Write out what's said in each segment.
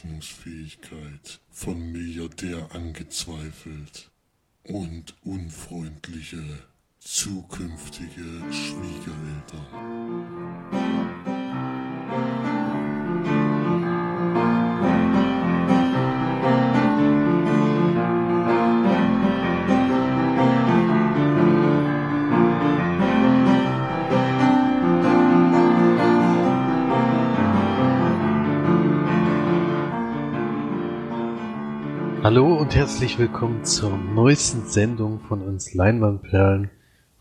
Zurechnungsfähigkeit von Milliardär angezweifelt und unfreundliche zukünftige Schwiegereltern. Hallo und herzlich willkommen zur neuesten Sendung von uns Leinwandperlen.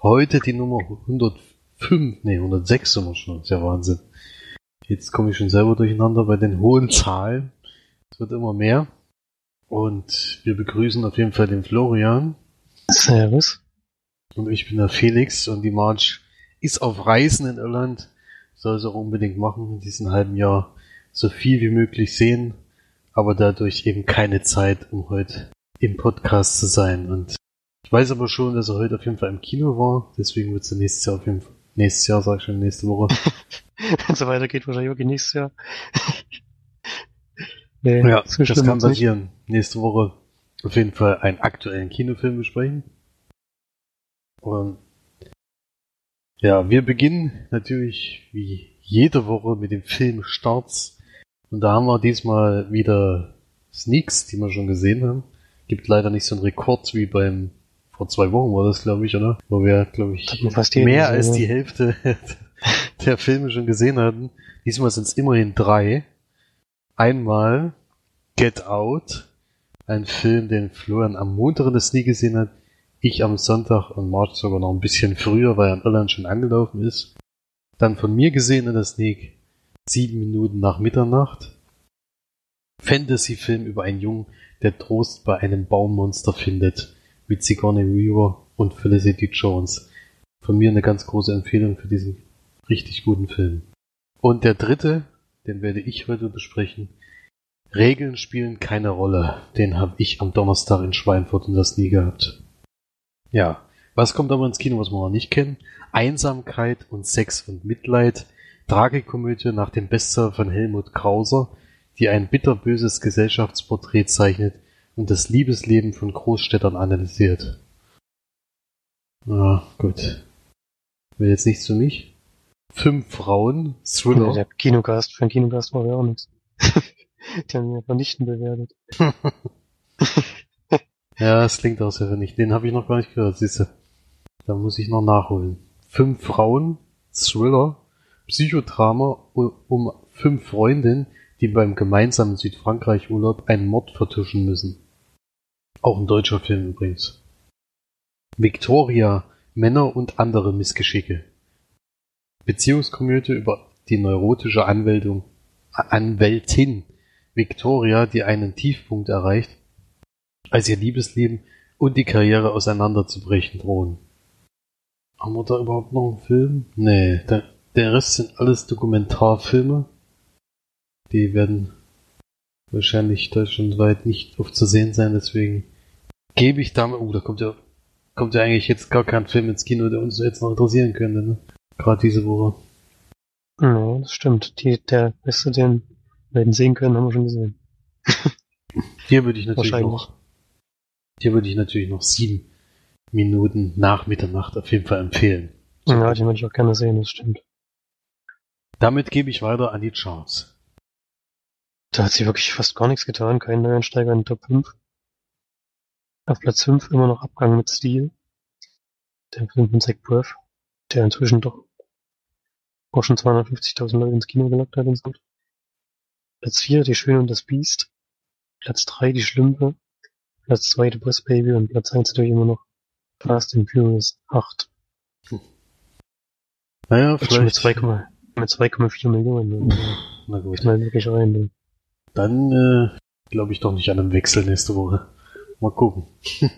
Heute die Nummer 105, nee 106 sind wir schon, das ist ja Wahnsinn. Jetzt komme ich schon selber durcheinander bei den hohen Zahlen. Es wird immer mehr. Und wir begrüßen auf jeden Fall den Florian. Servus. Und ich bin der Felix und die March ist auf Reisen in Irland. Soll sie auch unbedingt machen in diesem halben Jahr. So viel wie möglich sehen aber dadurch eben keine Zeit, um heute im Podcast zu sein. Und ich weiß aber schon, dass er heute auf jeden Fall im Kino war, deswegen wird es nächstes Jahr auf jeden Fall, nächstes Jahr sag ich schon, nächste Woche. Wenn es so weitergeht, wahrscheinlich wirklich nächstes Jahr. nee, ja, das kann passieren. Nächste Woche auf jeden Fall einen aktuellen Kinofilm besprechen. Und ja, wir beginnen natürlich wie jede Woche mit dem Film Starts und da haben wir diesmal wieder Sneaks, die wir schon gesehen haben. Gibt leider nicht so einen Rekord wie beim vor zwei Wochen war das, glaube ich, oder? Wo wir, glaube ich, mehr als die Hälfte der Filme schon gesehen hatten. Diesmal sind es immerhin drei. Einmal Get Out, ein Film, den Florian am Montag in der Sneak gesehen hat, ich am Sonntag und March sogar noch ein bisschen früher, weil er in Irland schon angelaufen ist. Dann von mir gesehen in der Sneak Sieben Minuten nach Mitternacht. Fantasy-Film über einen Jungen, der Trost bei einem Baummonster findet, mit Sigourney Weaver und Felicity Jones. Von mir eine ganz große Empfehlung für diesen richtig guten Film. Und der dritte, den werde ich heute besprechen. Regeln spielen keine Rolle. Den habe ich am Donnerstag in Schweinfurt und das nie gehabt. Ja, was kommt aber ins Kino, was wir noch nicht kennen? Einsamkeit und Sex und Mitleid Tragikomödie nach dem Bestseller von Helmut Krauser, die ein bitterböses Gesellschaftsporträt zeichnet und das Liebesleben von Großstädtern analysiert. Ah, gut. Wäre jetzt nichts für mich. Fünf Frauen, Thriller. Der Kinogast, für einen Kinogast war ja auch nichts. die haben ihn vernichtend bewertet. ja, das klingt auch sehr vernichtend. Den habe ich noch gar nicht gehört, siehste. Da muss ich noch nachholen. Fünf Frauen, Thriller, Psychodrama um fünf Freundinnen, die beim gemeinsamen Südfrankreich-Urlaub einen Mord vertuschen müssen. Auch ein deutscher Film übrigens. Victoria, Männer und andere Missgeschicke. Beziehungskomödie über die neurotische Anwältung, Anwältin Victoria, die einen Tiefpunkt erreicht, als ihr Liebesleben und die Karriere auseinanderzubrechen drohen. Haben wir da überhaupt noch einen Film? Nee, da, der Rest sind alles Dokumentarfilme. Die werden wahrscheinlich deutschlandweit nicht oft zu sehen sein, deswegen gebe ich damit, oh, da kommt ja, kommt ja eigentlich jetzt gar kein Film ins Kino, der uns jetzt noch interessieren könnte, ne? Gerade diese Woche. Ja, das stimmt. Die, der beste, den wir hätten sehen können, haben wir schon gesehen. Hier würde ich natürlich noch, hier würde ich natürlich noch sieben Minuten nach Mitternacht auf jeden Fall empfehlen. Ja, den würde ich auch gerne sehen, das stimmt. Damit gebe ich weiter an die Charts. Da hat sich wirklich fast gar nichts getan, kein Neuansteiger in den Top 5. Auf Platz 5 immer noch Abgang mit Stil. Der Film von Zach Braff, der inzwischen doch auch schon 250.000 Leute ins Kino gelockt hat und so. Platz 4 Die Schöne und das Biest. Platz 3 Die Schlümpfe. Platz 2 The Boss Baby und Platz 1 natürlich immer noch Fast and Furious 8. Hm. Naja, vielleicht. 2, mit 2,4 Millionen. Na gut. Mal wirklich rein. Dann äh, glaube ich doch nicht an einem Wechsel nächste Woche. Mal gucken.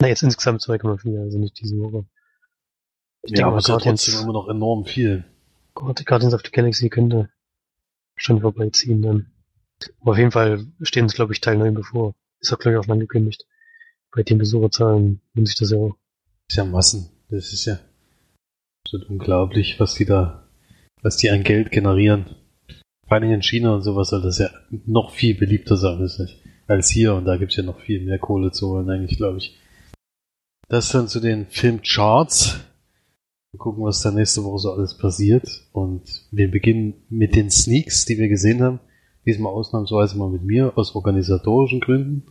Na, jetzt insgesamt 2,4, also nicht diese Woche. Ich ja, denke, aber es ist ja trotzdem immer noch enorm viel. Guardians of the Galaxy könnte schon vorbeiziehen dann. Aber auf jeden Fall stehen es, glaube ich, Teil 9 bevor. Ist ja, glaube ich, auch schon angekündigt. Bei den Besucherzahlen nimmt sich das ja auch. ist ja Massen. Das ist ja absolut unglaublich, was die da was die an Geld generieren. vor allem in China und sowas soll das ja noch viel beliebter sein als hier und da gibt's ja noch viel mehr Kohle zu holen, eigentlich, glaube ich. Das dann zu den Filmcharts. Wir gucken, was da nächste Woche so alles passiert. Und wir beginnen mit den Sneaks, die wir gesehen haben. Diesmal ausnahmsweise mal mit mir, aus organisatorischen Gründen.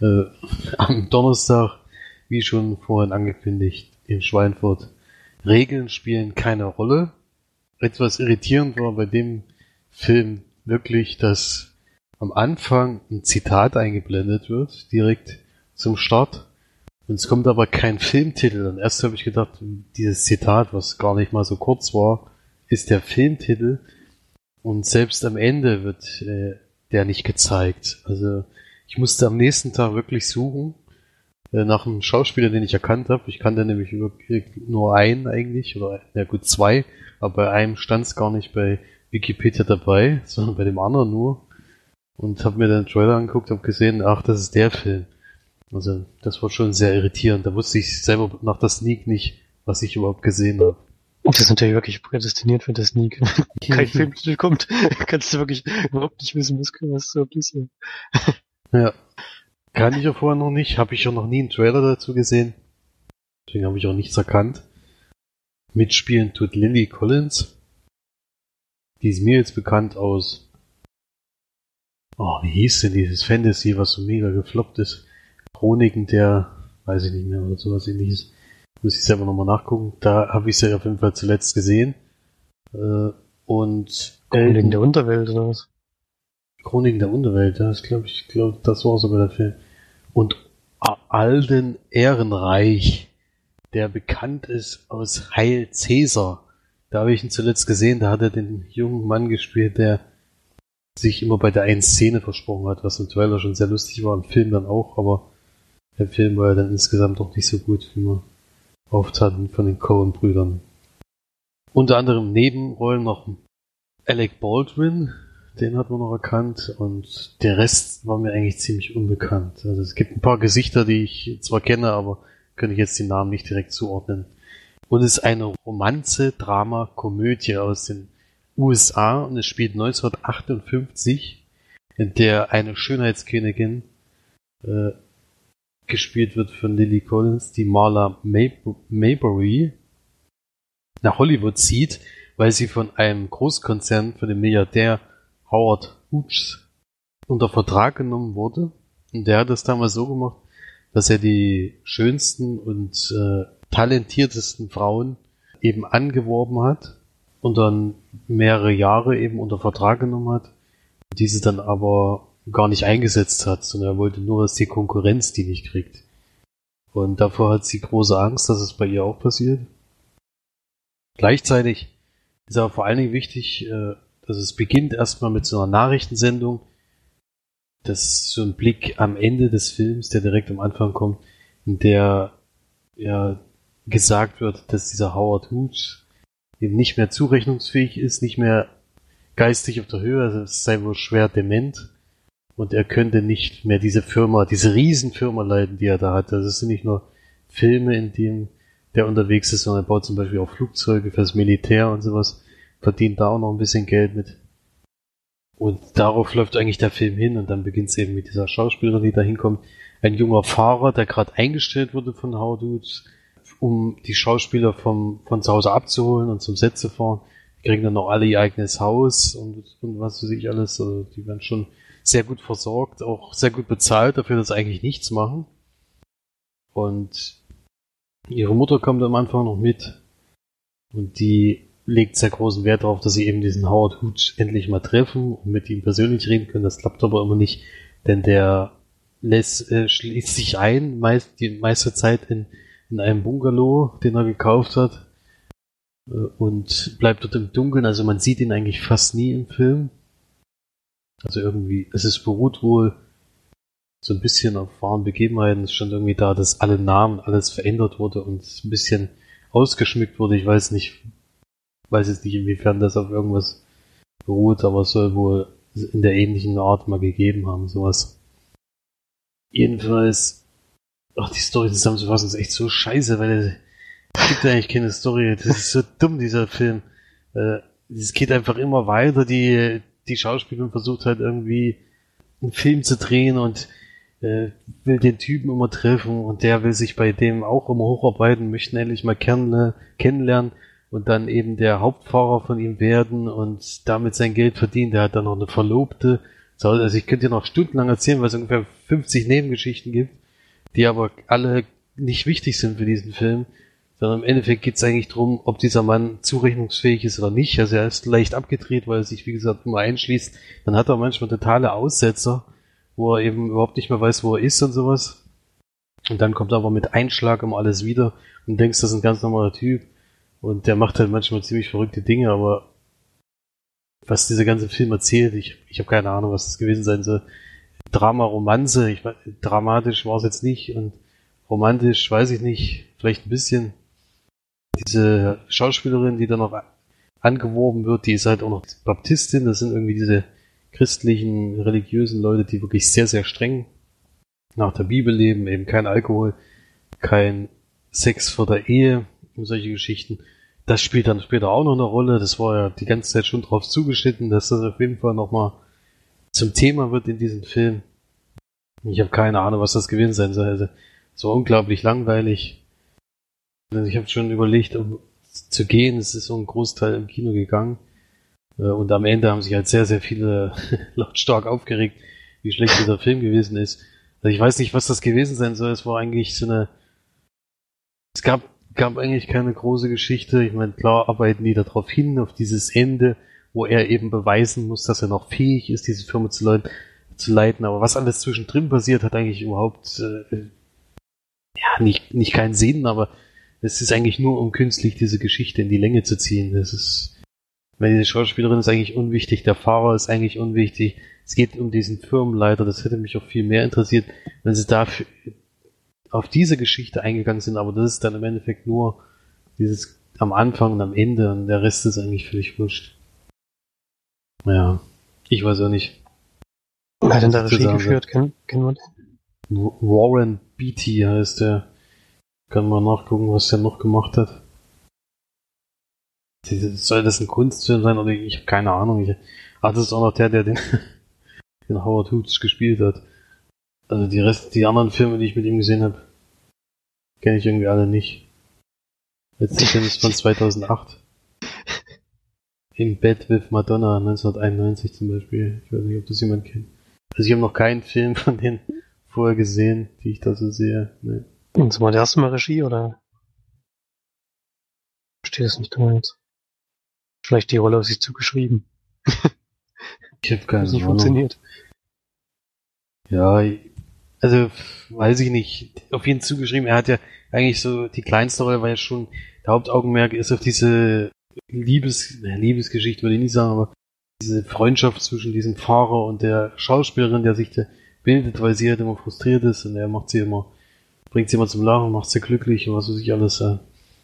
Äh, am Donnerstag, wie schon vorhin angekündigt, in Schweinfurt. Regeln spielen keine Rolle. Etwas irritierend war bei dem Film wirklich, dass am Anfang ein Zitat eingeblendet wird, direkt zum Start. Und es kommt aber kein Filmtitel. Und erst habe ich gedacht, dieses Zitat, was gar nicht mal so kurz war, ist der Filmtitel. Und selbst am Ende wird äh, der nicht gezeigt. Also ich musste am nächsten Tag wirklich suchen äh, nach einem Schauspieler, den ich erkannt habe. Ich kannte nämlich nur einen eigentlich, oder ja gut zwei, aber bei einem stand es gar nicht bei Wikipedia dabei, sondern bei dem anderen nur. Und habe mir den Trailer angeguckt, habe gesehen, ach, das ist der Film. Also das war schon sehr irritierend. Da wusste ich selber nach der Sneak nicht, was ich überhaupt gesehen habe. Das ist natürlich wirklich prädestiniert für das Sneak. Wenn kein Filmtitel kommt, kannst du wirklich überhaupt nicht wissen, was, was so ist. Ja. Kann ich ja vorher noch nicht. Habe ich ja noch nie einen Trailer dazu gesehen. Deswegen habe ich auch nichts erkannt. Mitspielen tut Lily Collins. Die ist mir jetzt bekannt aus. Oh, wie hieß denn dieses Fantasy, was so mega gefloppt ist? Chroniken der, weiß ich nicht mehr, oder sowas ähnliches. Muss ich selber nochmal nachgucken. Da habe ich sie auf jeden Fall zuletzt gesehen. Äh, und Chroniken der Unterwelt oder was? Chroniken der Unterwelt, das glaube ich, glaube, das war sogar der Film. Und Alden Ehrenreich, der bekannt ist aus Heil Cäsar. Da habe ich ihn zuletzt gesehen, da hat er den jungen Mann gespielt, der sich immer bei der einen Szene versprochen hat, was im Trailer schon sehr lustig war, im Film dann auch, aber der Film war ja dann insgesamt doch nicht so gut, wie man oft hatten von den Coen-Brüdern. Unter anderem Nebenrollen noch Alec Baldwin, den hat man noch erkannt und der Rest war mir eigentlich ziemlich unbekannt. Also es gibt ein paar Gesichter, die ich zwar kenne, aber könnte ich jetzt die Namen nicht direkt zuordnen. Und es ist eine Romanze, Drama, Komödie aus den USA und es spielt 1958, in der eine Schönheitskönigin äh, gespielt wird von Lily Collins, die Marla Maybury nach Hollywood zieht, weil sie von einem Großkonzern, von dem Milliardär Howard Hughes unter Vertrag genommen wurde. Und der hat das damals so gemacht, dass er die schönsten und äh, talentiertesten Frauen eben angeworben hat und dann mehrere Jahre eben unter Vertrag genommen hat, diese dann aber gar nicht eingesetzt hat, sondern er wollte nur, dass die Konkurrenz die nicht kriegt. Und davor hat sie große Angst, dass es bei ihr auch passiert. Gleichzeitig ist aber vor allen Dingen wichtig, äh, dass es beginnt erstmal mit so einer Nachrichtensendung. Das so ein Blick am Ende des Films, der direkt am Anfang kommt, in der ja gesagt wird, dass dieser Howard Hughes eben nicht mehr zurechnungsfähig ist, nicht mehr geistig auf der Höhe, also es sei wohl schwer dement und er könnte nicht mehr diese Firma, diese Riesenfirma leiten, die er da hat. Also es sind nicht nur Filme, in denen der unterwegs ist, sondern er baut zum Beispiel auch Flugzeuge fürs Militär und sowas, verdient da auch noch ein bisschen Geld mit. Und darauf läuft eigentlich der Film hin und dann beginnt es eben mit dieser Schauspielerin, die da hinkommt. Ein junger Fahrer, der gerade eingestellt wurde von Howdudes, um die Schauspieler vom, von zu Hause abzuholen und zum Set zu fahren. Die kriegen dann noch alle ihr eigenes Haus und, und was weiß ich alles. Also die werden schon sehr gut versorgt, auch sehr gut bezahlt dafür, dass sie eigentlich nichts machen. Und ihre Mutter kommt am Anfang noch mit und die legt sehr großen Wert darauf, dass sie eben diesen Howard Hooch endlich mal treffen und mit ihm persönlich reden können. Das klappt aber immer nicht, denn der lässt, äh, schließt sich ein, meist, die meiste Zeit in, in einem Bungalow, den er gekauft hat äh, und bleibt dort im Dunkeln. Also man sieht ihn eigentlich fast nie im Film. Also irgendwie, es ist beruht wohl so ein bisschen auf wahren Begebenheiten. Es stand irgendwie da, dass alle Namen, alles verändert wurde und ein bisschen ausgeschmückt wurde. Ich weiß nicht, weiß jetzt nicht, inwiefern das auf irgendwas beruht, aber es soll wohl in der ähnlichen Art mal gegeben haben, sowas. Jedenfalls, ach, die Story zusammenzufassen ist echt so scheiße, weil es gibt eigentlich keine Story. Das ist so dumm, dieser Film. Äh, es geht einfach immer weiter, die, die Schauspielerin versucht halt irgendwie einen Film zu drehen und äh, will den Typen immer treffen und der will sich bei dem auch immer hocharbeiten, möchten endlich mal kenn kennenlernen und dann eben der Hauptfahrer von ihm werden und damit sein Geld verdienen. Der hat dann noch eine Verlobte. Also ich könnte dir noch stundenlang erzählen, weil es ungefähr 50 Nebengeschichten gibt, die aber alle nicht wichtig sind für diesen Film, sondern im Endeffekt geht es eigentlich darum, ob dieser Mann zurechnungsfähig ist oder nicht. Also er ist leicht abgedreht, weil er sich, wie gesagt, immer einschließt. Dann hat er manchmal totale Aussetzer, wo er eben überhaupt nicht mehr weiß, wo er ist und sowas. Und dann kommt er aber mit Einschlag immer alles wieder und denkst, das ist ein ganz normaler Typ. Und der macht halt manchmal ziemlich verrückte Dinge, aber was dieser ganze Film erzählt, ich, ich habe keine Ahnung, was das gewesen sein soll. Drama, Romanze, ich, dramatisch war es jetzt nicht und romantisch, weiß ich nicht, vielleicht ein bisschen diese Schauspielerin, die dann noch angeworben wird, die ist halt auch noch Baptistin. Das sind irgendwie diese christlichen, religiösen Leute, die wirklich sehr, sehr streng nach der Bibel leben. Eben kein Alkohol, kein Sex vor der Ehe und solche Geschichten. Das spielt dann später auch noch eine Rolle. Das war ja die ganze Zeit schon drauf zugeschnitten, dass das auf jeden Fall nochmal zum Thema wird in diesem Film. Ich habe keine Ahnung, was das gewesen sein soll. Also, so unglaublich langweilig. Also ich habe schon überlegt, um zu gehen. Es ist so ein Großteil im Kino gegangen. Äh, und am Ende haben sich halt sehr, sehr viele lautstark aufgeregt, wie schlecht dieser Film gewesen ist. Also ich weiß nicht, was das gewesen sein soll. Es war eigentlich so eine. Es gab, gab eigentlich keine große Geschichte. Ich meine, klar arbeiten die darauf hin, auf dieses Ende, wo er eben beweisen muss, dass er noch fähig ist, diese Firma zu leiten. Zu leiten. Aber was alles zwischendrin passiert, hat eigentlich überhaupt äh, ja nicht, nicht keinen Sinn, aber es ist eigentlich nur, um künstlich diese Geschichte in die Länge zu ziehen. Das ist, weil die Schauspielerin ist eigentlich unwichtig, der Fahrer ist eigentlich unwichtig. Es geht um diesen Firmenleiter, das hätte mich auch viel mehr interessiert, wenn sie da auf diese Geschichte eingegangen sind, aber das ist dann im Endeffekt nur dieses am Anfang und am Ende und der Rest ist eigentlich völlig wurscht. Ja, ich weiß auch nicht. Hat denn da Regie geführt? Kennen, kennen wir den? Warren Beatty heißt der. Kann man nachgucken, was der noch gemacht hat. Soll das ein Kunstfilm sein oder ich habe keine Ahnung. Ich, ach, das ist auch noch der, der den, den Howard Hoops gespielt hat. Also die Rest, die anderen Filme, die ich mit ihm gesehen habe, kenne ich irgendwie alle nicht. Letzter Film ist von 2008. In Bed with Madonna 1991 zum Beispiel. Ich weiß nicht, ob das jemand kennt. Also ich habe noch keinen Film von denen vorher gesehen, die ich da so sehe. Nee. Und mal der erste Mal Regie oder? Verstehe das nicht ganz. Vielleicht die Rolle auf sich zugeschrieben. ich habe keine Ahnung. nicht funktioniert. Ja, also weiß ich nicht. Auf jeden zugeschrieben. Er hat ja eigentlich so die kleinste Rolle, war ja schon der Hauptaugenmerk ist auf diese Liebes, Liebesgeschichte würde ich nicht sagen, aber diese Freundschaft zwischen diesem Fahrer und der Schauspielerin, der sich da bildet, weil sie halt immer frustriert ist und er macht sie immer bringt sie immer zum Lachen, macht sie glücklich und was weiß ich alles.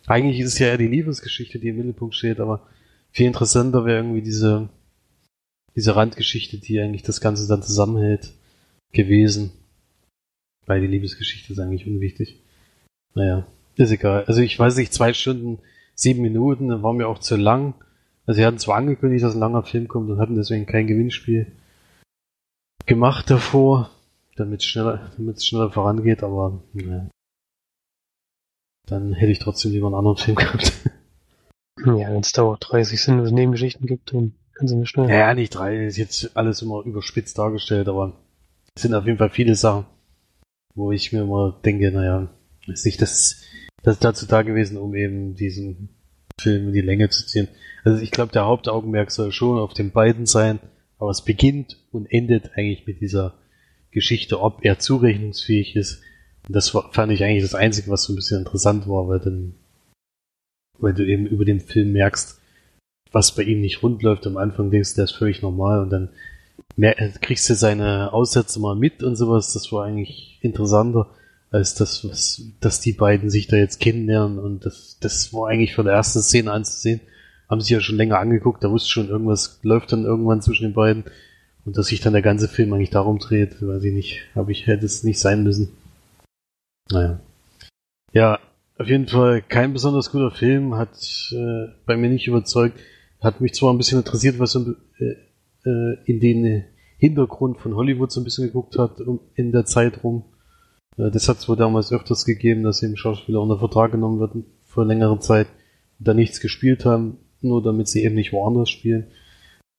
Eigentlich ist es ja eher die Liebesgeschichte, die im Mittelpunkt steht, aber viel interessanter wäre irgendwie diese, diese Randgeschichte, die eigentlich das Ganze dann zusammenhält, gewesen. Weil die Liebesgeschichte ist eigentlich unwichtig. Naja, ist egal. Also ich weiß nicht, zwei Stunden, sieben Minuten, dann war mir auch zu lang. Also sie hatten zwar angekündigt, dass ein langer Film kommt und hatten deswegen kein Gewinnspiel gemacht davor damit es schneller, damit es schneller vorangeht, aber ne. dann hätte ich trotzdem lieber einen anderen Film gehabt. Ja, wenn es dauert 30 sinnlose Nebengeschichten gibt, dann können sie nicht schnell. Ja, nicht drei, ist jetzt alles immer überspitzt dargestellt, aber es sind auf jeden Fall viele Sachen, wo ich mir immer denke, naja, ist nicht das, das dazu da gewesen, um eben diesen Film in die Länge zu ziehen. Also ich glaube, der Hauptaugenmerk soll schon auf den beiden sein, aber es beginnt und endet eigentlich mit dieser Geschichte, ob er zurechnungsfähig ist. Und das fand ich eigentlich das Einzige, was so ein bisschen interessant war, weil dann, weil du eben über den Film merkst, was bei ihm nicht rund läuft. Am Anfang denkst du, der ist völlig normal und dann mehr, kriegst du seine Aussätze mal mit und sowas. Das war eigentlich interessanter als das, was, dass die beiden sich da jetzt kennenlernen und das, das war eigentlich von der ersten Szene anzusehen. Haben sich ja schon länger angeguckt, da wusste schon, irgendwas läuft dann irgendwann zwischen den beiden. Und dass sich dann der ganze Film eigentlich darum dreht, weiß ich nicht, habe ich, hätte es nicht sein müssen. Naja. Ja, auf jeden Fall kein besonders guter Film, hat äh, bei mir nicht überzeugt. Hat mich zwar ein bisschen interessiert, was so, äh, äh, in den Hintergrund von Hollywood so ein bisschen geguckt hat um, in der Zeit rum. Äh, das hat es wohl damals öfters gegeben, dass eben Schauspieler unter Vertrag genommen werden für längere Zeit da nichts gespielt haben, nur damit sie eben nicht woanders spielen.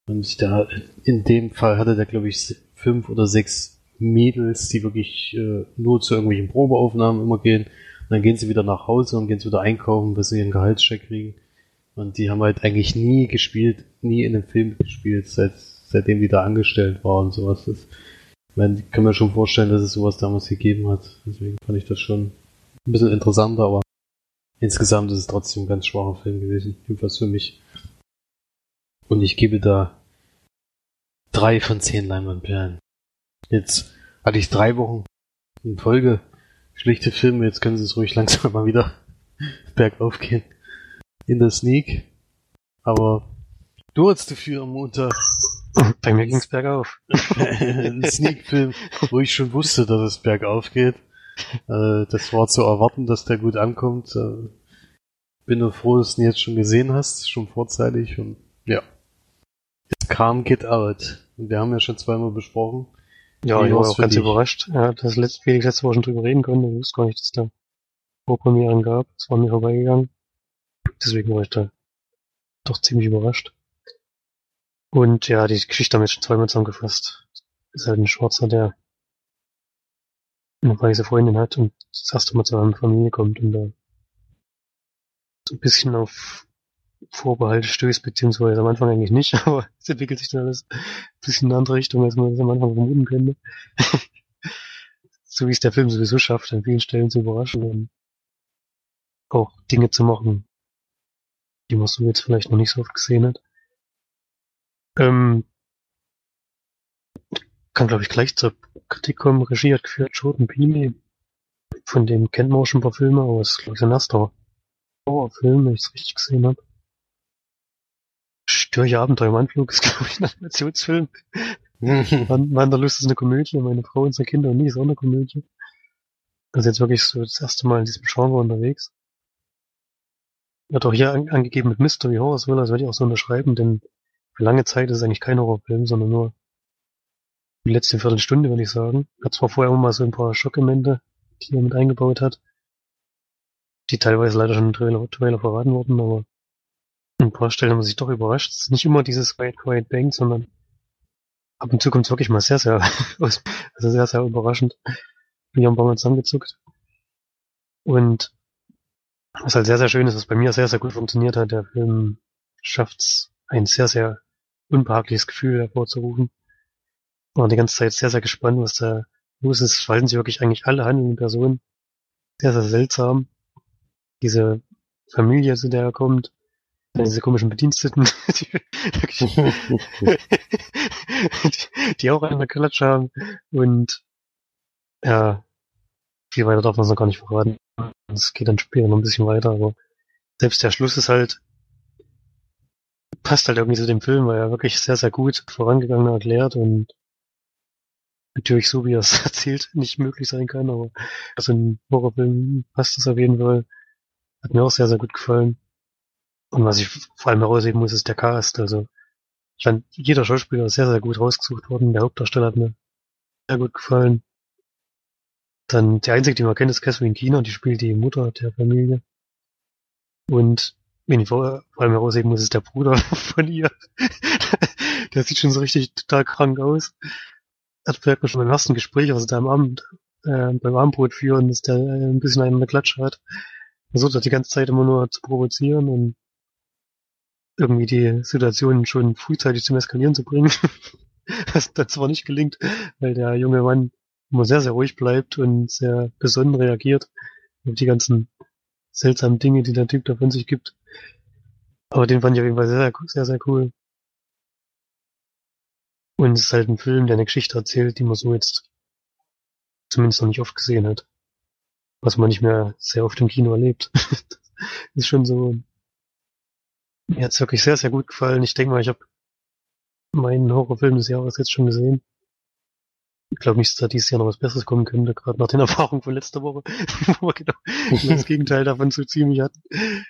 Und da, in dem Fall hatte der, glaube ich, fünf oder sechs Mädels, die wirklich äh, nur zu irgendwelchen Probeaufnahmen immer gehen. Und dann gehen sie wieder nach Hause und gehen wieder einkaufen, bis sie ihren Gehaltscheck kriegen. Und die haben halt eigentlich nie gespielt, nie in einem Film gespielt, seit, seitdem die da angestellt waren und sowas. Das, ich meine, ich kann mir schon vorstellen, dass es sowas damals gegeben hat. Deswegen fand ich das schon ein bisschen interessanter, aber insgesamt ist es trotzdem ein ganz schwacher Film gewesen. Jedenfalls für mich. Und ich gebe da drei von zehn Leinwandperlen. Jetzt hatte ich drei Wochen in Folge schlechte Filme, jetzt können sie es ruhig langsam mal wieder bergauf gehen. In der Sneak. Aber du hattest dafür am Montag. Bei mir ging's bergauf. ein Sneak-Film, wo ich schon wusste, dass es bergauf geht. Äh, das war zu erwarten, dass der gut ankommt. Äh, bin nur froh, dass du ihn jetzt schon gesehen hast, schon vorzeitig und ja. Es kam Get Out. Und wir haben ja schon zweimal besprochen. Ja, ich war auch ganz dich? überrascht. Ja, das letzte, Felix letzte Woche schon drüber reden können. Ich wusste gar nicht, dass es da Vorpremieren gab. Das war mir vorbeigegangen. Deswegen war ich da doch ziemlich überrascht. Und ja, die Geschichte haben wir schon zweimal zusammengefasst. Ist halt ein Schwarzer, der eine weiße Freundin hat und das erste Mal zu einer Familie kommt und da so ein bisschen auf Vorbehalte stößt, beziehungsweise am Anfang eigentlich nicht, aber es entwickelt sich dann alles ein bisschen in eine andere Richtung, als man das am Anfang vermuten könnte. so wie es der Film sowieso schafft, an vielen Stellen zu überraschen und auch Dinge zu machen, die man so jetzt vielleicht noch nicht so oft gesehen hat. Ähm, kann glaube ich gleich zur Kritik kommen. Regie hat geführt Jordan Peele. Von dem kennt man auch schon ein paar Filme, aber es ist glaube ich sein erster Horrorfilm, wenn ich es richtig gesehen habe. Störche Abenteuer im Anflug ist, glaube ich, ein Animationsfilm. Mann, Wanderlust ist eine Komödie, meine Frau und seine Kinder und nie ist auch eine Komödie. Also jetzt wirklich so das erste Mal in diesem Genre unterwegs. Wird auch hier an, angegeben mit Mystery Horror Thriller, das werde ich auch so unterschreiben, denn für lange Zeit ist es eigentlich kein Horrorfilm, sondern nur die letzte Viertelstunde, würde ich sagen. Hat zwar vorher immer mal so ein paar Schockelemente, die er mit eingebaut hat, die teilweise leider schon im Trailer, Trailer verraten wurden, aber ein paar Stellen haben sich doch überrascht. Es ist nicht immer dieses Quiet Quiet Bang, sondern ab und zu kommt es wirklich mal sehr, sehr, also sehr, sehr überraschend. Wir haben ein paar Mal zusammengezuckt. Und was halt sehr, sehr schön ist, was bei mir sehr, sehr gut funktioniert hat, der Film schafft es, ein sehr, sehr unbehagliches Gefühl hervorzurufen. War die ganze Zeit sehr, sehr gespannt, was da los ist. Verhalten sich wirklich eigentlich alle handelnden Personen. Sehr, sehr seltsam. Diese Familie, zu der er kommt, diese komischen Bediensteten, die, die, die auch eine Klatsche haben. Und ja, viel weiter darf man es noch gar nicht verraten. Es geht dann später noch ein bisschen weiter, aber selbst der Schluss ist halt, passt halt irgendwie zu dem Film, weil er wirklich sehr, sehr gut vorangegangen erklärt und natürlich so, wie er es erzählt, nicht möglich sein kann, aber also in Horrorfilm passt es auf jeden Fall. Hat mir auch sehr, sehr gut gefallen. Und was ich vor allem herausheben muss, ist der Cast. Also, ich fand, jeder Schauspieler ist sehr, sehr gut rausgesucht worden. Der Hauptdarsteller hat mir sehr gut gefallen. Dann, der einzige, den man kennt, ist Catherine Keener, die spielt die Mutter der Familie. Und, wenn ich vor, allem herausheben muss, ist der Bruder von ihr. der sieht schon so richtig total krank aus. Hat vielleicht mal schon beim ersten Gespräch, also da am Abend, äh, beim Abendbrot führen, dass der äh, ein bisschen einen Klatsche hat. Versucht hat die ganze Zeit immer nur zu provozieren und irgendwie die Situation schon frühzeitig zum Eskalieren zu bringen. Was dann zwar nicht gelingt, weil der junge Mann immer sehr, sehr ruhig bleibt und sehr besonnen reagiert auf die ganzen seltsamen Dinge, die der Typ da von sich gibt. Aber den fand ich auf jeden Fall sehr, sehr, sehr cool. Und es ist halt ein Film, der eine Geschichte erzählt, die man so jetzt zumindest noch nicht oft gesehen hat. Was man nicht mehr sehr oft im Kino erlebt. ist schon so mir hat's wirklich sehr, sehr gut gefallen. Ich denke mal, ich habe meinen Horrorfilm des Jahres jetzt schon gesehen. Ich glaube nicht, dass da dieses Jahr noch was Besseres kommen könnte, gerade nach den Erfahrungen von letzter Woche, wo wir genau das Gegenteil davon so ziemlich hatten.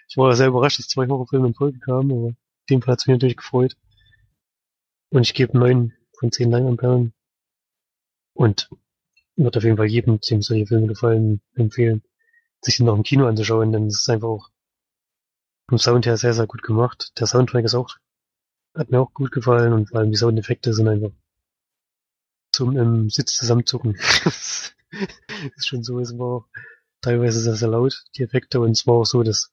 Ich war sehr überrascht, dass zwei Horrorfilme in Folge kamen, aber in dem Fall hat's mich natürlich gefreut. Und ich gebe neun von zehn Leinwandperlen. Und würde auf jeden Fall jedem, dem solche Filme gefallen, empfehlen, sich den noch im Kino anzuschauen, denn es ist einfach auch vom Sound her sehr, sehr gut gemacht. Der Soundtrack ist auch, hat mir auch gut gefallen und vor allem die Soundeffekte sind einfach zum im Sitz zusammenzucken. ist schon so, es war teilweise sehr, sehr laut, die Effekte, und es war auch so, dass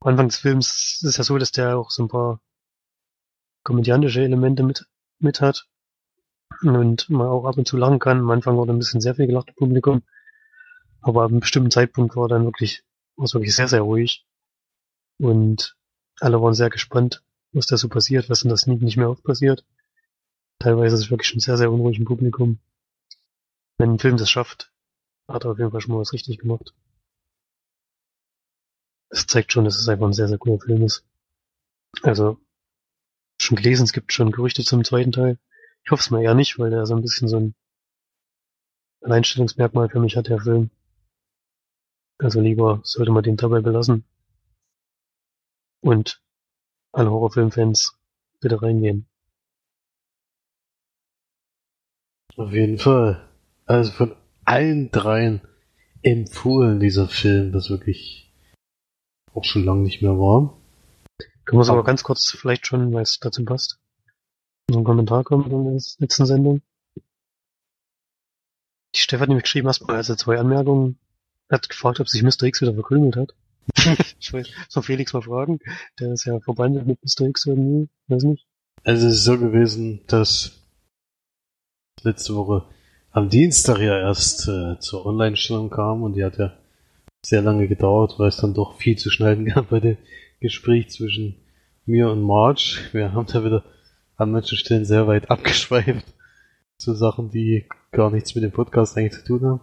am Anfang des Films ist ja so, dass der auch so ein paar komödiantische Elemente mit, mit hat und man auch ab und zu lachen kann. Am Anfang wurde ein bisschen sehr viel gelacht im Publikum, aber ab einem bestimmten Zeitpunkt war dann wirklich, war es wirklich sehr, sehr ruhig und alle waren sehr gespannt, was da so passiert, was in das nicht mehr oft passiert. Teilweise ist es wirklich schon sehr, sehr unruhig im Publikum. Wenn ein Film das schafft, hat er auf jeden Fall schon mal was richtig gemacht. Es zeigt schon, dass es einfach ein sehr, sehr cooler Film ist. Also, schon gelesen, es gibt schon Gerüchte zum zweiten Teil. Ich hoffe es mal eher nicht, weil der so ein bisschen so ein Alleinstellungsmerkmal für mich hat, der Film. Also lieber sollte man den dabei belassen. Und alle Horrorfilmfans bitte reingehen. Auf jeden Fall. Also von allen dreien empfohlen dieser Film, das wirklich auch schon lange nicht mehr war. Können wir es aber ganz kurz vielleicht schon, weil es dazu passt, so ein Kommentar kommt in der letzten Sendung. Die Stefan hat nämlich geschrieben, erstmal also zwei Anmerkungen. Er hat gefragt, ob sich Mr. X wieder verkrümelt hat. ich weiß, soll Felix mal fragen. Der ist ja verbandelt mit Mr. X irgendwie, weiß nicht. Also es ist so gewesen, dass letzte Woche am Dienstag ja erst äh, zur Online-Stellung kam und die hat ja sehr lange gedauert, weil es dann doch viel zu schneiden gab bei dem Gespräch zwischen mir und Marge. Wir haben da wieder an manchen Stellen sehr weit abgeschweift zu Sachen, die gar nichts mit dem Podcast eigentlich zu tun haben.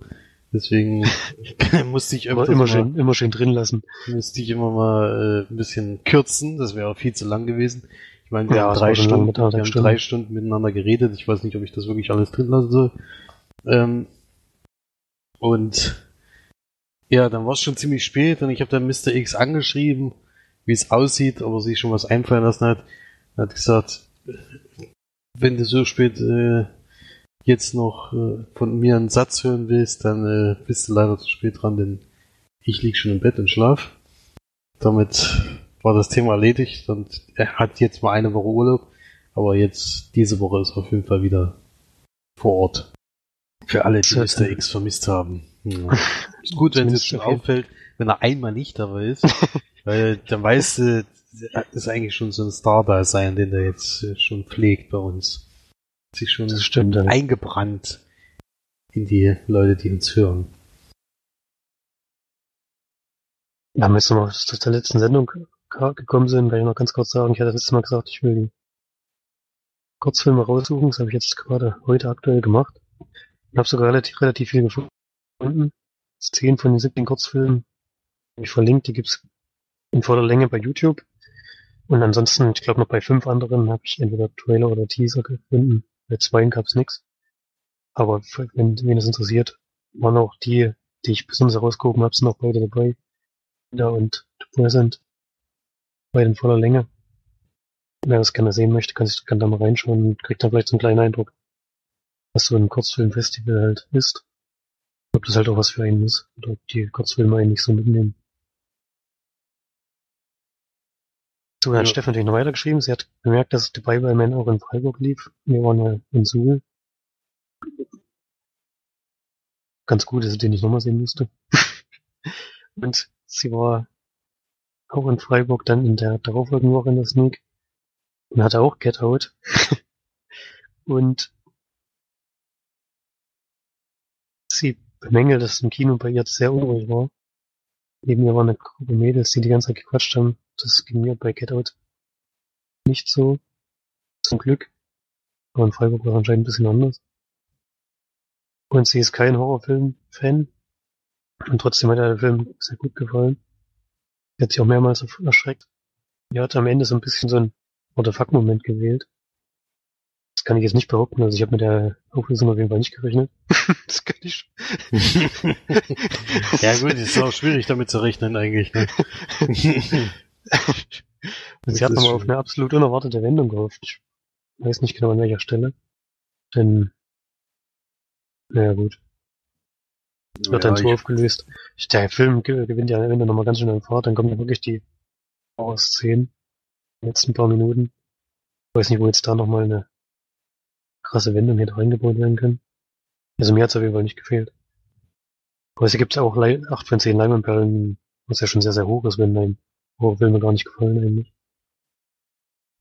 Deswegen musste ich immer, immer schön, immer schön drin lassen. Musste ich immer mal äh, ein bisschen kürzen. Das wäre auch viel zu lang gewesen. Ich meine, wir ja, haben, drei Stunden, wir haben Stunden. drei Stunden miteinander geredet. Ich weiß nicht, ob ich das wirklich alles drin lassen soll. Ähm, und ja, dann war es schon ziemlich spät und ich habe dann Mr. X angeschrieben, wie es aussieht, ob er sich schon was einfallen lassen hat. Er hat gesagt, wenn du so spät äh, jetzt noch äh, von mir einen Satz hören willst, dann äh, bist du leider zu spät dran, denn ich lieg schon im Bett und schlaf. Damit war das Thema erledigt und er hat jetzt mal eine Woche Urlaub, aber jetzt diese Woche ist er auf jeden Fall wieder vor Ort. Für alle, die Mr. X vermisst haben. Ja. Ist gut, wenn es schon auffällt, wenn er einmal nicht dabei ist, weil dann weißt du, ist eigentlich schon so ein Star da sein, den der jetzt schon pflegt bei uns. Sich schon das stimmt, eingebrannt in die Leute, die uns hören. Ja, müssen wir zu der letzten Sendung gekommen sind, kann ich noch ganz kurz sagen, ich hatte letztes Mal gesagt, ich will die Kurzfilme raussuchen, das habe ich jetzt gerade heute aktuell gemacht. Ich habe sogar relativ, relativ viel gefunden. Zehn von den 17 Kurzfilmen ich verlinkt, die gibt's in voller Länge bei YouTube. Und ansonsten, ich glaube noch bei fünf anderen habe ich entweder Trailer oder Teaser gefunden. Bei zwei gab's nix. Aber wenn wen es interessiert, waren auch die, die ich besonders herausgehoben habe, sind auch beide dabei. Da und Present. Beide in voller Länge. Wer das gerne sehen möchte, kann sich kann da mal reinschauen und kriegt dann vielleicht so einen kleinen Eindruck, was so ein Kurzfilmfestival halt ist. Ob das halt auch was für einen ist, oder ob die Kurzfilme einen nicht so mitnehmen. So, hat ja. Stefan natürlich noch weitergeschrieben. Sie hat bemerkt, dass The Bible Man auch in Freiburg lief. Wir waren ja in Suhl. Ganz gut, dass sie den nicht nochmal sehen musste. und sie war auch in Freiburg dann in der darauffolgenden Woche in der Sneak und hatte auch Get Out. und sie bemängelt, dass im Kino bei ihr sehr unruhig war. Neben mir war eine Gruppe Mädels, die die ganze Zeit gequatscht haben. Das ging mir bei Get Out nicht so. Zum Glück. Aber in Freiburg war es anscheinend ein bisschen anders. Und sie ist kein Horrorfilm-Fan. Und trotzdem hat der Film sehr gut gefallen. Sie hat sich auch mehrmals erschreckt. Die hat am Ende so ein bisschen so ein What the fuck-Moment gewählt. Das kann ich jetzt nicht behaupten, also ich habe mit der Auflösung auf jeden Fall nicht gerechnet. das kann ich schon. ja gut, ist auch schwierig damit zu rechnen eigentlich. Ne? Und sie hat nochmal auf eine absolut unerwartete Wendung gehofft. Ich weiß nicht genau an welcher Stelle. Denn, naja gut. Wird dann so aufgelöst. Der Film gewinnt ja am Ende nochmal ganz schön an Fahrt, dann kommen ja wirklich die Power-Szenen. Die letzten paar Minuten. Ich weiß nicht, wo jetzt da nochmal eine krasse Wendung hier reingebaut werden kann. Also mir hat's auf jeden Fall nicht gefehlt. Aber es gibt auch 8 von 10 Leinwandperlen, was ja schon sehr, sehr hoch ist, wenn ein Horrorfilm mir gar nicht gefallen eigentlich.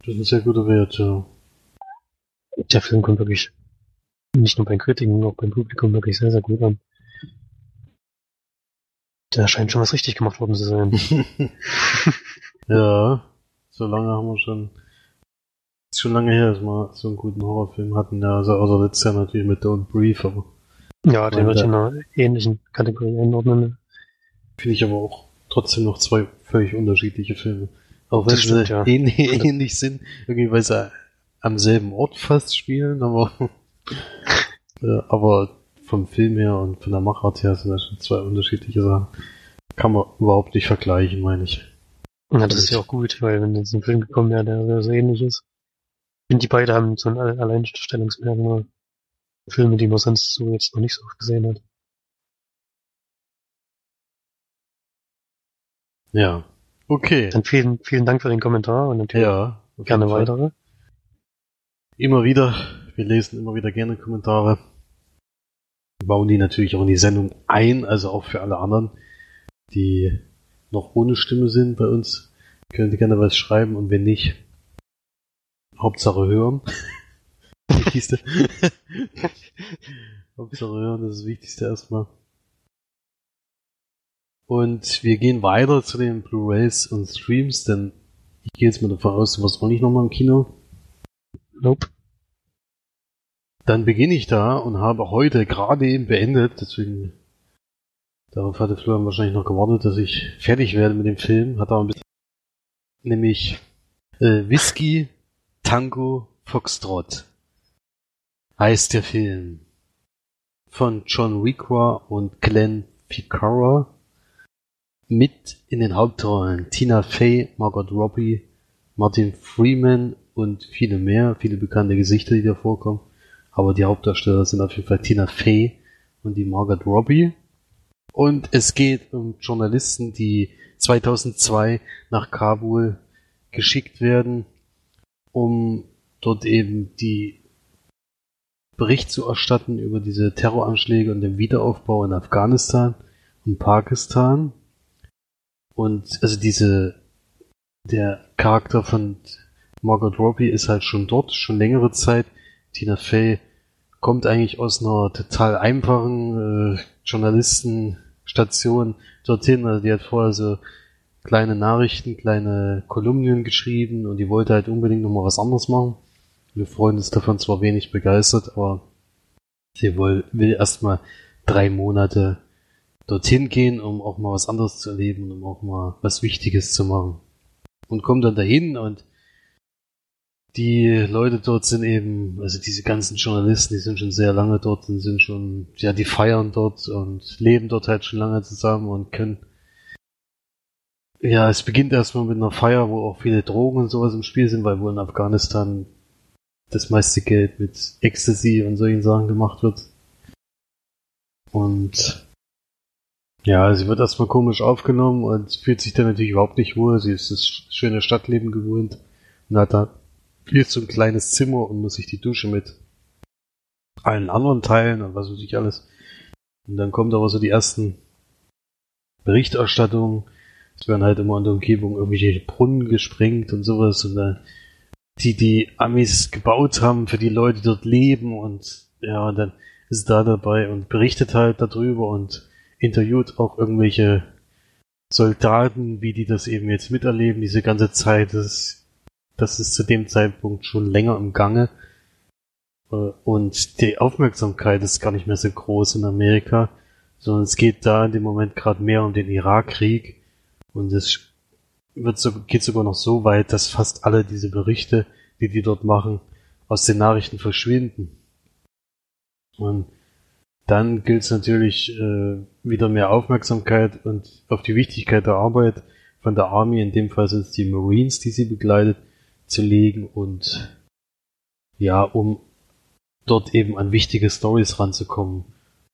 Das ist ein sehr guter Wert, ja. Der Film kommt wirklich nicht nur beim Kritiken, auch beim Publikum wirklich sehr, sehr gut an. Da scheint schon was richtig gemacht worden zu sein. ja, so lange haben wir schon. Ist schon lange her, dass wir so einen guten Horrorfilm hatten. Ja, also außer letztes Jahr natürlich mit Don't Brief, aber. Ja, den würde ich in einer ähnlichen Kategorie einordnen. Finde ich aber auch trotzdem noch zwei völlig unterschiedliche Filme. Auch wenn stimmt, sie ja. ähnlich, ähnlich sind, irgendwie weil sie am selben Ort fast spielen, aber, ja, aber vom Film her und von der Machart her sind das schon zwei unterschiedliche Sachen. Kann man überhaupt nicht vergleichen, meine ich. Ja, das ist ja auch gut, weil wenn jetzt ein Film gekommen wäre, der so ähnlich ist. Ich finde, die beiden haben so ein Alleinstellungsmerkmal. Filme, die man sonst so jetzt noch nicht so oft gesehen hat. Ja. Okay. Dann vielen, vielen Dank für den Kommentar und natürlich ja, gerne weitere. Immer wieder. Wir lesen immer wieder gerne Kommentare. Bauen die natürlich auch in die Sendung ein, also auch für alle anderen, die noch ohne Stimme sind bei uns. Könnt ihr gerne was schreiben und wenn nicht, Hauptsache hören. Wichtigste. Hauptsache hören, das ist das Wichtigste erstmal. Und wir gehen weiter zu den Blu-rays und Streams, denn ich gehe jetzt mal davon aus, du warst auch nicht nochmal im Kino. Nope. Dann beginne ich da und habe heute gerade eben beendet, deswegen darauf hatte Florian wahrscheinlich noch gewartet, dass ich fertig werde mit dem Film, hat aber ein bisschen nämlich äh, Whisky, Tango, Foxtrot heißt der Film von John Requa und Glenn Ficarra mit in den Hauptrollen Tina Fey, Margot Robbie, Martin Freeman und viele mehr, viele bekannte Gesichter, die da vorkommen. Aber die Hauptdarsteller sind auf jeden Fall Tina Fey und die Margot Robbie. Und es geht um Journalisten, die 2002 nach Kabul geschickt werden, um dort eben die Bericht zu erstatten über diese Terroranschläge und den Wiederaufbau in Afghanistan und Pakistan. Und also diese, der Charakter von Margot Robbie ist halt schon dort, schon längere Zeit. Tina Fey kommt eigentlich aus einer total einfachen äh, Journalistenstation dorthin. Also die hat vorher so kleine Nachrichten, kleine Kolumnen geschrieben und die wollte halt unbedingt nochmal was anderes machen. Wir freuen uns davon zwar wenig begeistert, aber sie will, will erstmal drei Monate dorthin gehen, um auch mal was anderes zu erleben, um auch mal was Wichtiges zu machen. Und kommt dann dahin und die Leute dort sind eben, also diese ganzen Journalisten, die sind schon sehr lange dort und sind schon, ja, die feiern dort und leben dort halt schon lange zusammen und können. Ja, es beginnt erstmal mit einer Feier, wo auch viele Drogen und sowas im Spiel sind, weil wohl in Afghanistan das meiste Geld mit Ecstasy und solchen Sachen gemacht wird. Und ja, sie wird erstmal komisch aufgenommen und fühlt sich dann natürlich überhaupt nicht wohl. Sie ist das schöne Stadtleben gewohnt und hat da viel so ein kleines Zimmer und muss sich die Dusche mit allen anderen teilen und was weiß ich alles. Und dann kommt aber so die ersten Berichterstattungen. Es werden halt immer in der Umgebung irgendwelche Brunnen gesprengt und sowas und dann die die Amis gebaut haben für die Leute, die dort leben und ja, und dann ist da dabei und berichtet halt darüber und interviewt auch irgendwelche Soldaten, wie die das eben jetzt miterleben, diese ganze Zeit. Das, das ist zu dem Zeitpunkt schon länger im Gange. Äh, und die Aufmerksamkeit ist gar nicht mehr so groß in Amerika, sondern es geht da in dem Moment gerade mehr um den Irakkrieg. Und es wird so, geht sogar noch so weit, dass fast alle diese Berichte, die die dort machen, aus den Nachrichten verschwinden. Und dann gilt es natürlich äh, wieder mehr Aufmerksamkeit und auf die Wichtigkeit der Arbeit von der Army, in dem Fall sind es die Marines, die sie begleitet, zu legen und ja, um dort eben an wichtige Stories ranzukommen,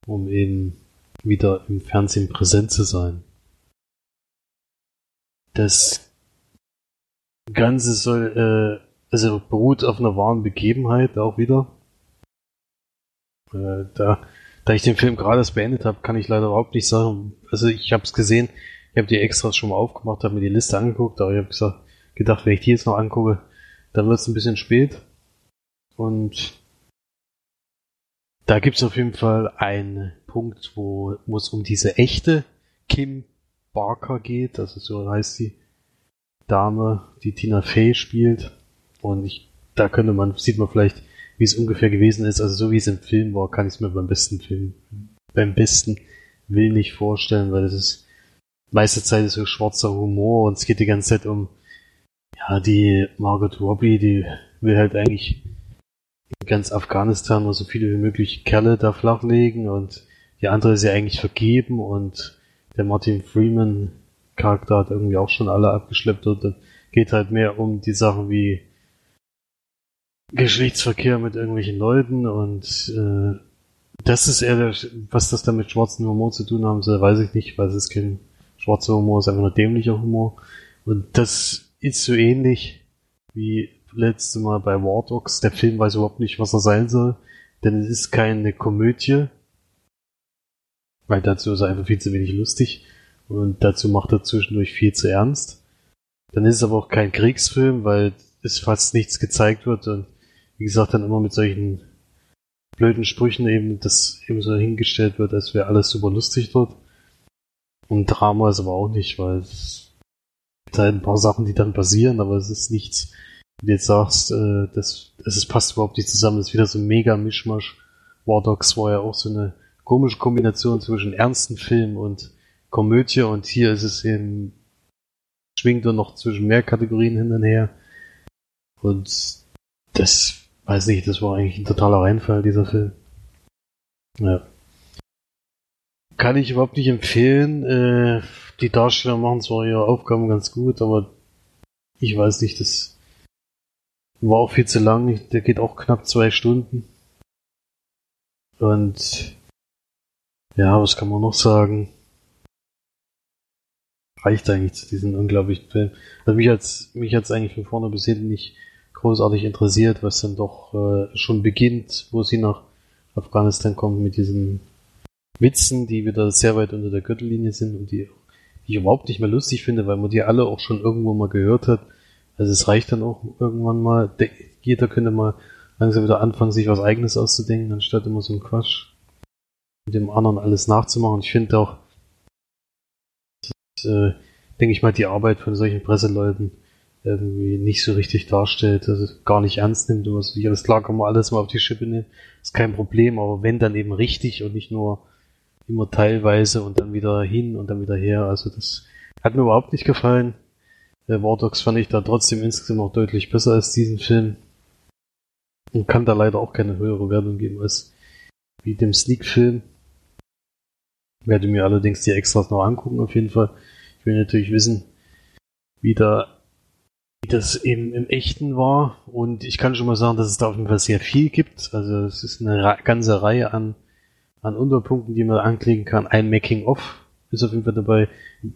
um eben wieder im Fernsehen präsent zu sein. Das Ganze soll, äh, also beruht auf einer wahren Begebenheit auch wieder. Äh, da, da ich den Film gerade erst beendet habe, kann ich leider überhaupt nicht sagen. Also ich habe es gesehen, ich habe die Extras schon mal aufgemacht, habe mir die Liste angeguckt, aber ich habe gesagt, gedacht, wenn ich die jetzt noch angucke, dann wird es ein bisschen spät. Und da gibt es auf jeden Fall einen Punkt, wo, es um diese echte Kim Barker geht, also so heißt die Dame, die Tina Fey spielt. Und ich, da könnte man, sieht man vielleicht, wie es ungefähr gewesen ist. Also so wie es im Film war, kann ich es mir beim besten Film, beim besten Willen nicht vorstellen, weil es ist meiste Zeit ist so schwarzer Humor und es geht die ganze Zeit um ja, die Margot Robbie, die will halt eigentlich in ganz Afghanistan nur so viele wie möglich Kerle da flachlegen und die andere ist ja eigentlich vergeben und der Martin Freeman Charakter hat irgendwie auch schon alle abgeschleppt und dann geht halt mehr um die Sachen wie Geschlechtsverkehr mit irgendwelchen Leuten und äh, das ist eher der, was das dann mit schwarzen Humor zu tun haben soll, weiß ich nicht, weil es ist kein schwarzer Humor, es ist einfach nur dämlicher Humor. Und das ist so ähnlich wie letzte Mal bei War Dogs. Der Film weiß überhaupt nicht, was er sein soll, denn es ist keine Komödie, weil dazu ist er einfach viel zu wenig lustig und dazu macht er zwischendurch viel zu ernst. Dann ist es aber auch kein Kriegsfilm, weil es fast nichts gezeigt wird und wie gesagt dann immer mit solchen blöden Sprüchen eben, das eben so hingestellt wird, als wäre alles super lustig dort. Und Drama ist aber auch nicht, weil es halt ein paar Sachen, die dann passieren, aber es ist nichts, wie du jetzt sagst, äh, das, es passt überhaupt nicht zusammen, das ist wieder so ein mega Mischmasch. War Dogs war ja auch so eine komische Kombination zwischen ernsten Film und Komödie und hier ist es eben, schwingt er noch zwischen mehr Kategorien hin und her. Und das, weiß nicht, das war eigentlich ein totaler Reinfall, dieser Film. Ja. Kann ich überhaupt nicht empfehlen. Äh, die Darsteller machen zwar ihre Aufgaben ganz gut, aber ich weiß nicht, das war auch viel zu lang. Der geht auch knapp zwei Stunden. Und ja, was kann man noch sagen? Reicht eigentlich zu diesem unglaublichen Film. Also mich hat's, mich hat's eigentlich von vorne bis hinten nicht großartig interessiert, was dann doch äh, schon beginnt, wo sie nach Afghanistan kommt mit diesen Witzen, die wieder sehr weit unter der Gürtellinie sind und die, die ich überhaupt nicht mehr lustig finde, weil man die alle auch schon irgendwo mal gehört hat. Also es reicht dann auch irgendwann mal. Jeder könnte mal langsam wieder anfangen, sich was eigenes auszudenken, anstatt immer so ein Quatsch mit dem anderen alles nachzumachen. Ich finde auch, äh, denke ich mal, die Arbeit von solchen Presseleuten irgendwie nicht so richtig darstellt, also gar nicht ernst nimmt. Und was, wie alles klar, kann man alles mal auf die Schippe nehmen, ist kein Problem, aber wenn dann eben richtig und nicht nur immer teilweise und dann wieder hin und dann wieder her. Also das hat mir überhaupt nicht gefallen. Äh, War Dogs fand ich da trotzdem insgesamt noch deutlich besser als diesen Film. Und kann da leider auch keine höhere Wertung geben als wie dem Sneak-Film. Werde mir allerdings die Extras noch angucken, auf jeden Fall. Ich will natürlich wissen, wie da wie das eben im Echten war. Und ich kann schon mal sagen, dass es da auf jeden Fall sehr viel gibt. Also es ist eine ganze Reihe an an Unterpunkten, die man anklicken kann. Ein Making-of ist auf jeden Fall dabei.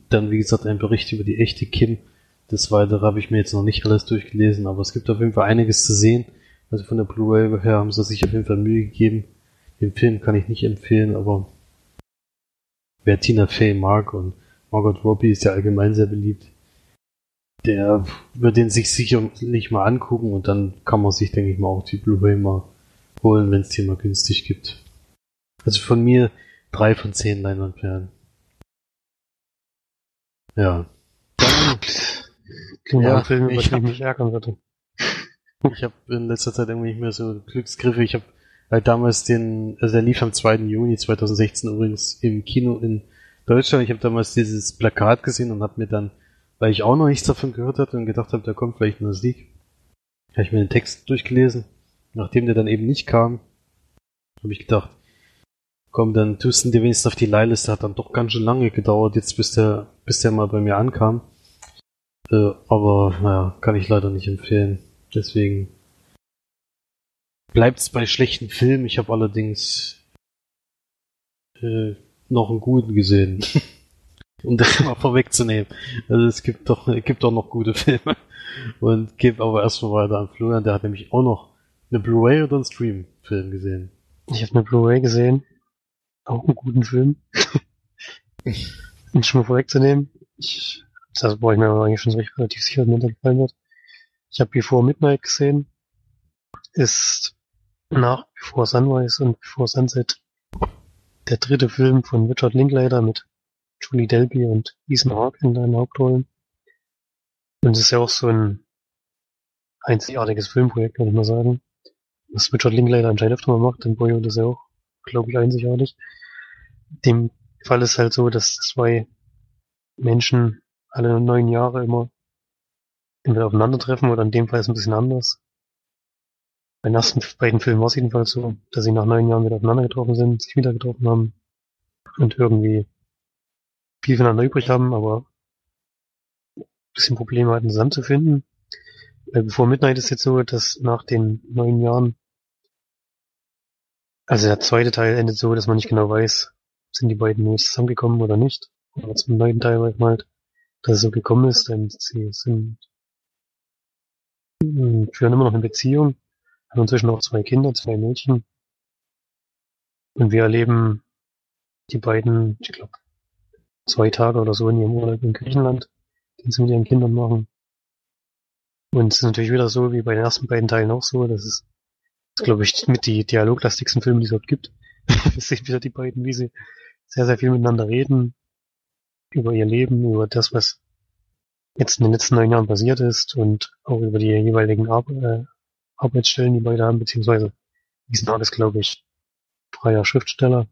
Dann, wie gesagt, ein Bericht über die echte Kim. Das weitere habe ich mir jetzt noch nicht alles durchgelesen, aber es gibt auf jeden Fall einiges zu sehen. Also von der Blu-ray her haben sie sich auf jeden Fall Mühe gegeben. Den Film kann ich nicht empfehlen, aber wer Tina Fey mag und Margot Robbie ist ja allgemein sehr beliebt, der wird den sich sicher nicht mal angucken und dann kann man sich, denke ich mal, auch die Blu-ray mal holen, wenn es die mal günstig gibt. Also von mir drei von zehn Leinwandperlen. Ja. Dann, ja, Film, ich hab, mich ärgern würde. Ich habe in letzter Zeit irgendwie nicht mehr so Glücksgriffe. Ich habe halt damals den, also der lief am 2. Juni 2016 übrigens im Kino in Deutschland. Ich habe damals dieses Plakat gesehen und habe mir dann, weil ich auch noch nichts davon gehört hatte und gedacht habe, da kommt vielleicht eine Musik, habe ich mir den Text durchgelesen. Nachdem der dann eben nicht kam, habe ich gedacht, Komm, dann tust du dir wenigstens auf die Leihliste. Hat dann doch ganz schön lange gedauert, jetzt bis der, bis der mal bei mir ankam. Äh, aber naja, kann ich leider nicht empfehlen. Deswegen bleibt es bei schlechten Filmen. Ich habe allerdings äh, noch einen guten gesehen. um das mal vorwegzunehmen. Also es gibt doch, es gibt doch noch gute Filme. Und gebe aber erstmal weiter an Florian, der hat nämlich auch noch eine Blu-ray oder einen Stream-Film gesehen. Ich habe eine Blu-ray gesehen. Auch einen guten Film. um schon mal vorwegzunehmen. Ich, das brauche ich mir aber eigentlich schon relativ sicher, dass mir das gefallen wird. Ich habe Before Midnight gesehen. Ist nach Before Sunrise und Before Sunset der dritte Film von Richard Linklater mit Julie Delby und Ethan Hawke in den Hauptrollen. Und es ist ja auch so ein einzigartiges Filmprojekt, würde ich mal sagen. Was Richard Linklater anscheinend öfter mal macht, in Boyhood ist ja auch, glaube ich, einzigartig. Dem Fall ist halt so, dass zwei Menschen alle neun Jahre immer entweder aufeinandertreffen oder in dem Fall ist es ein bisschen anders. Bei den ersten beiden Filmen war es jedenfalls so, dass sie nach neun Jahren wieder aufeinander getroffen sind, sich wieder getroffen haben und irgendwie viel voneinander übrig haben, aber ein bisschen Probleme hatten zusammenzufinden. Weil bevor Midnight ist jetzt so, dass nach den neun Jahren, also der zweite Teil endet so, dass man nicht genau weiß, sind die beiden nur zusammengekommen oder nicht. Aber zum neuen Teil weiß man halt, dass es so gekommen ist, denn sie sind führen immer noch eine Beziehung haben inzwischen auch zwei Kinder, zwei Mädchen. Und wir erleben die beiden, ich glaube, zwei Tage oder so in ihrem Urlaub in Griechenland, den sie mit ihren Kindern machen. Und es ist natürlich wieder so, wie bei den ersten beiden Teilen auch so, dass es, das glaube ich, mit die dialoglastigsten Filme, die es überhaupt gibt. wir sehen wieder die beiden, wie sie sehr, sehr viel miteinander reden, über ihr Leben, über das, was jetzt in den letzten neun Jahren passiert ist und auch über die jeweiligen Ar äh, Arbeitsstellen, die beide haben, beziehungsweise Wiesnard ist, glaube ich, freier Schriftsteller.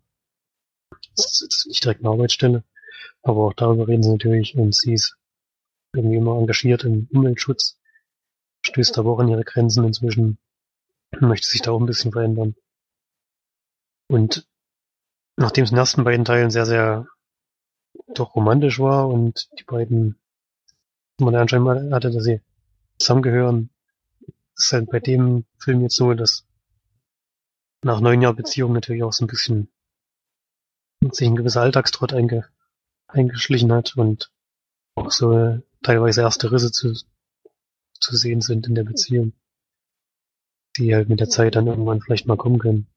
Das ist nicht direkt eine Arbeitsstelle, aber auch darüber reden sie natürlich und sie ist irgendwie immer engagiert im Umweltschutz, stößt aber auch an ihre Grenzen inzwischen, möchte sich da auch ein bisschen verändern. Und nachdem es in den ersten beiden Teilen sehr, sehr doch romantisch war und die beiden man anscheinend hatte, dass sie zusammengehören, ist halt bei dem Film jetzt so, dass nach neun Jahren Beziehung natürlich auch so ein bisschen sich ein gewisser Alltagstrott einge, eingeschlichen hat und auch so teilweise erste Risse zu, zu sehen sind in der Beziehung, die halt mit der Zeit dann irgendwann vielleicht mal kommen können,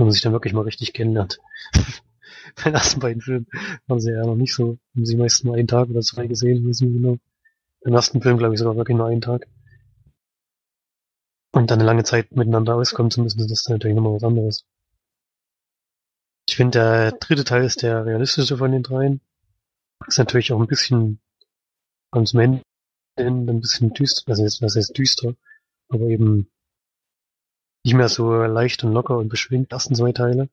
wenn man sich dann wirklich mal richtig kennenlernt. Bei den ersten beiden Filmen haben sie ja noch nicht so, haben sie meistens nur einen Tag oder zwei gesehen, wissen wir genau. Im ersten Film glaube ich sogar wirklich nur einen Tag und dann eine lange Zeit miteinander auskommen zu müssen, das ist natürlich nochmal was anderes. Ich finde, der dritte Teil ist der realistische von den dreien. Ist natürlich auch ein bisschen ganz Ende ein bisschen düster, also jetzt, was heißt düster, aber eben nicht mehr so leicht und locker und beschwingt, ersten zwei Teile.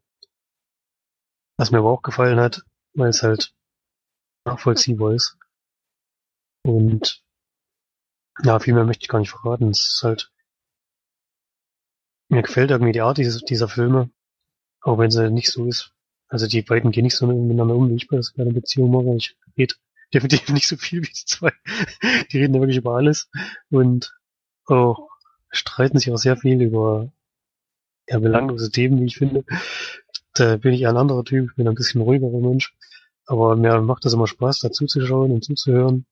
Was mir aber auch gefallen hat, weil es halt nachvollziehbar ist. Und ja, viel mehr möchte ich gar nicht verraten. Es ist halt mir gefällt irgendwie die Art dieses, dieser Filme, auch wenn sie nicht so ist. Also die beiden gehen nicht so miteinander um, wie ich bei einer Beziehung mache. Ich rede definitiv nicht so viel wie die zwei. Die reden ja wirklich über alles und auch streiten sich auch sehr viel über ja, belanglose Themen, wie ich finde. Da bin ich ein anderer Typ, bin ein bisschen ruhigerer Mensch. Aber mir macht das immer Spaß, dazu zu schauen und zuzuhören.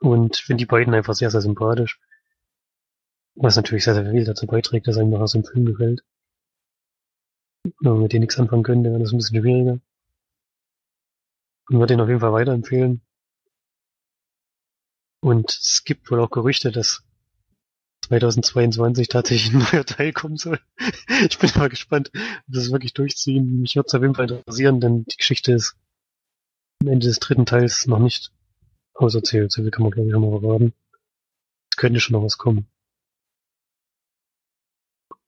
Und finde die beiden einfach sehr, sehr sympathisch. Was natürlich sehr, sehr viel dazu beiträgt, dass einem nachher so ein Film gefällt. Wenn man mit dem nichts anfangen könnte, wäre das ein bisschen schwieriger. Und würde ihn auf jeden Fall weiterempfehlen. Und es gibt wohl auch Gerüchte, dass 2022 tatsächlich ein neuer Teil kommen soll. ich bin mal gespannt, ob das wirklich durchziehen. Mich würde es auf jeden Fall interessieren, denn die Geschichte ist am Ende des dritten Teils noch nicht auserzählt. So viel kann man glaube ich schon mal verraten. Es könnte schon noch was kommen.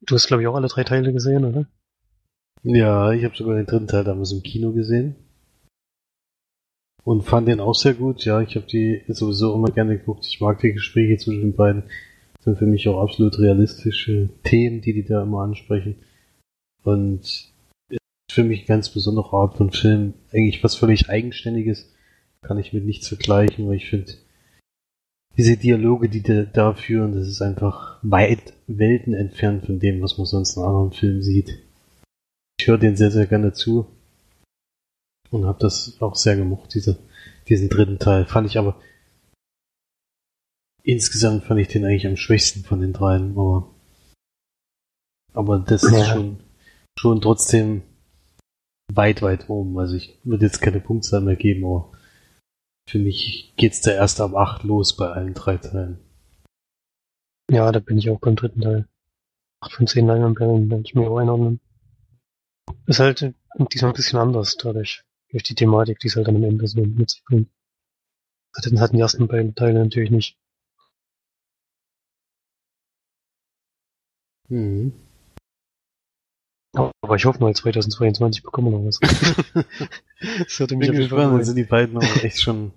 Du hast, glaube ich, auch alle drei Teile gesehen, oder? Ja, ich habe sogar den dritten Teil damals im Kino gesehen. Und fand den auch sehr gut. Ja, ich habe die sowieso immer gerne geguckt. Ich mag die Gespräche zwischen den beiden. Sind für mich auch absolut realistische Themen, die die da immer ansprechen. Und für mich ganz besondere Art von Film. Eigentlich was völlig Eigenständiges. Kann ich mit nichts vergleichen, weil ich finde, diese Dialoge, die da führen, das ist einfach weit Welten entfernt von dem, was man sonst in anderen Filmen sieht. Ich höre den sehr, sehr gerne zu und habe das auch sehr gemocht, diese, diesen dritten Teil. Fand ich aber insgesamt fand ich den eigentlich am schwächsten von den dreien, aber aber das ja. ist schon schon trotzdem weit, weit oben. Also ich würde jetzt keine Punktzahl mehr geben, aber für mich geht's da erst ab 8 los bei allen drei Teilen. Ja, da bin ich auch beim dritten Teil. 8 von 10 Leinwandperlen kann ich mir auch einordnen. Ist halt diesmal ein bisschen anders dadurch. Durch die Thematik, die es halt dann am Ende so mit sich bringt. Das hatten die ersten beiden Teile natürlich nicht. Mhm. Aber ich hoffe mal, 2022 bekommen wir noch was. das würde mich Bin gespannt, dann sind die beiden auch echt schon ein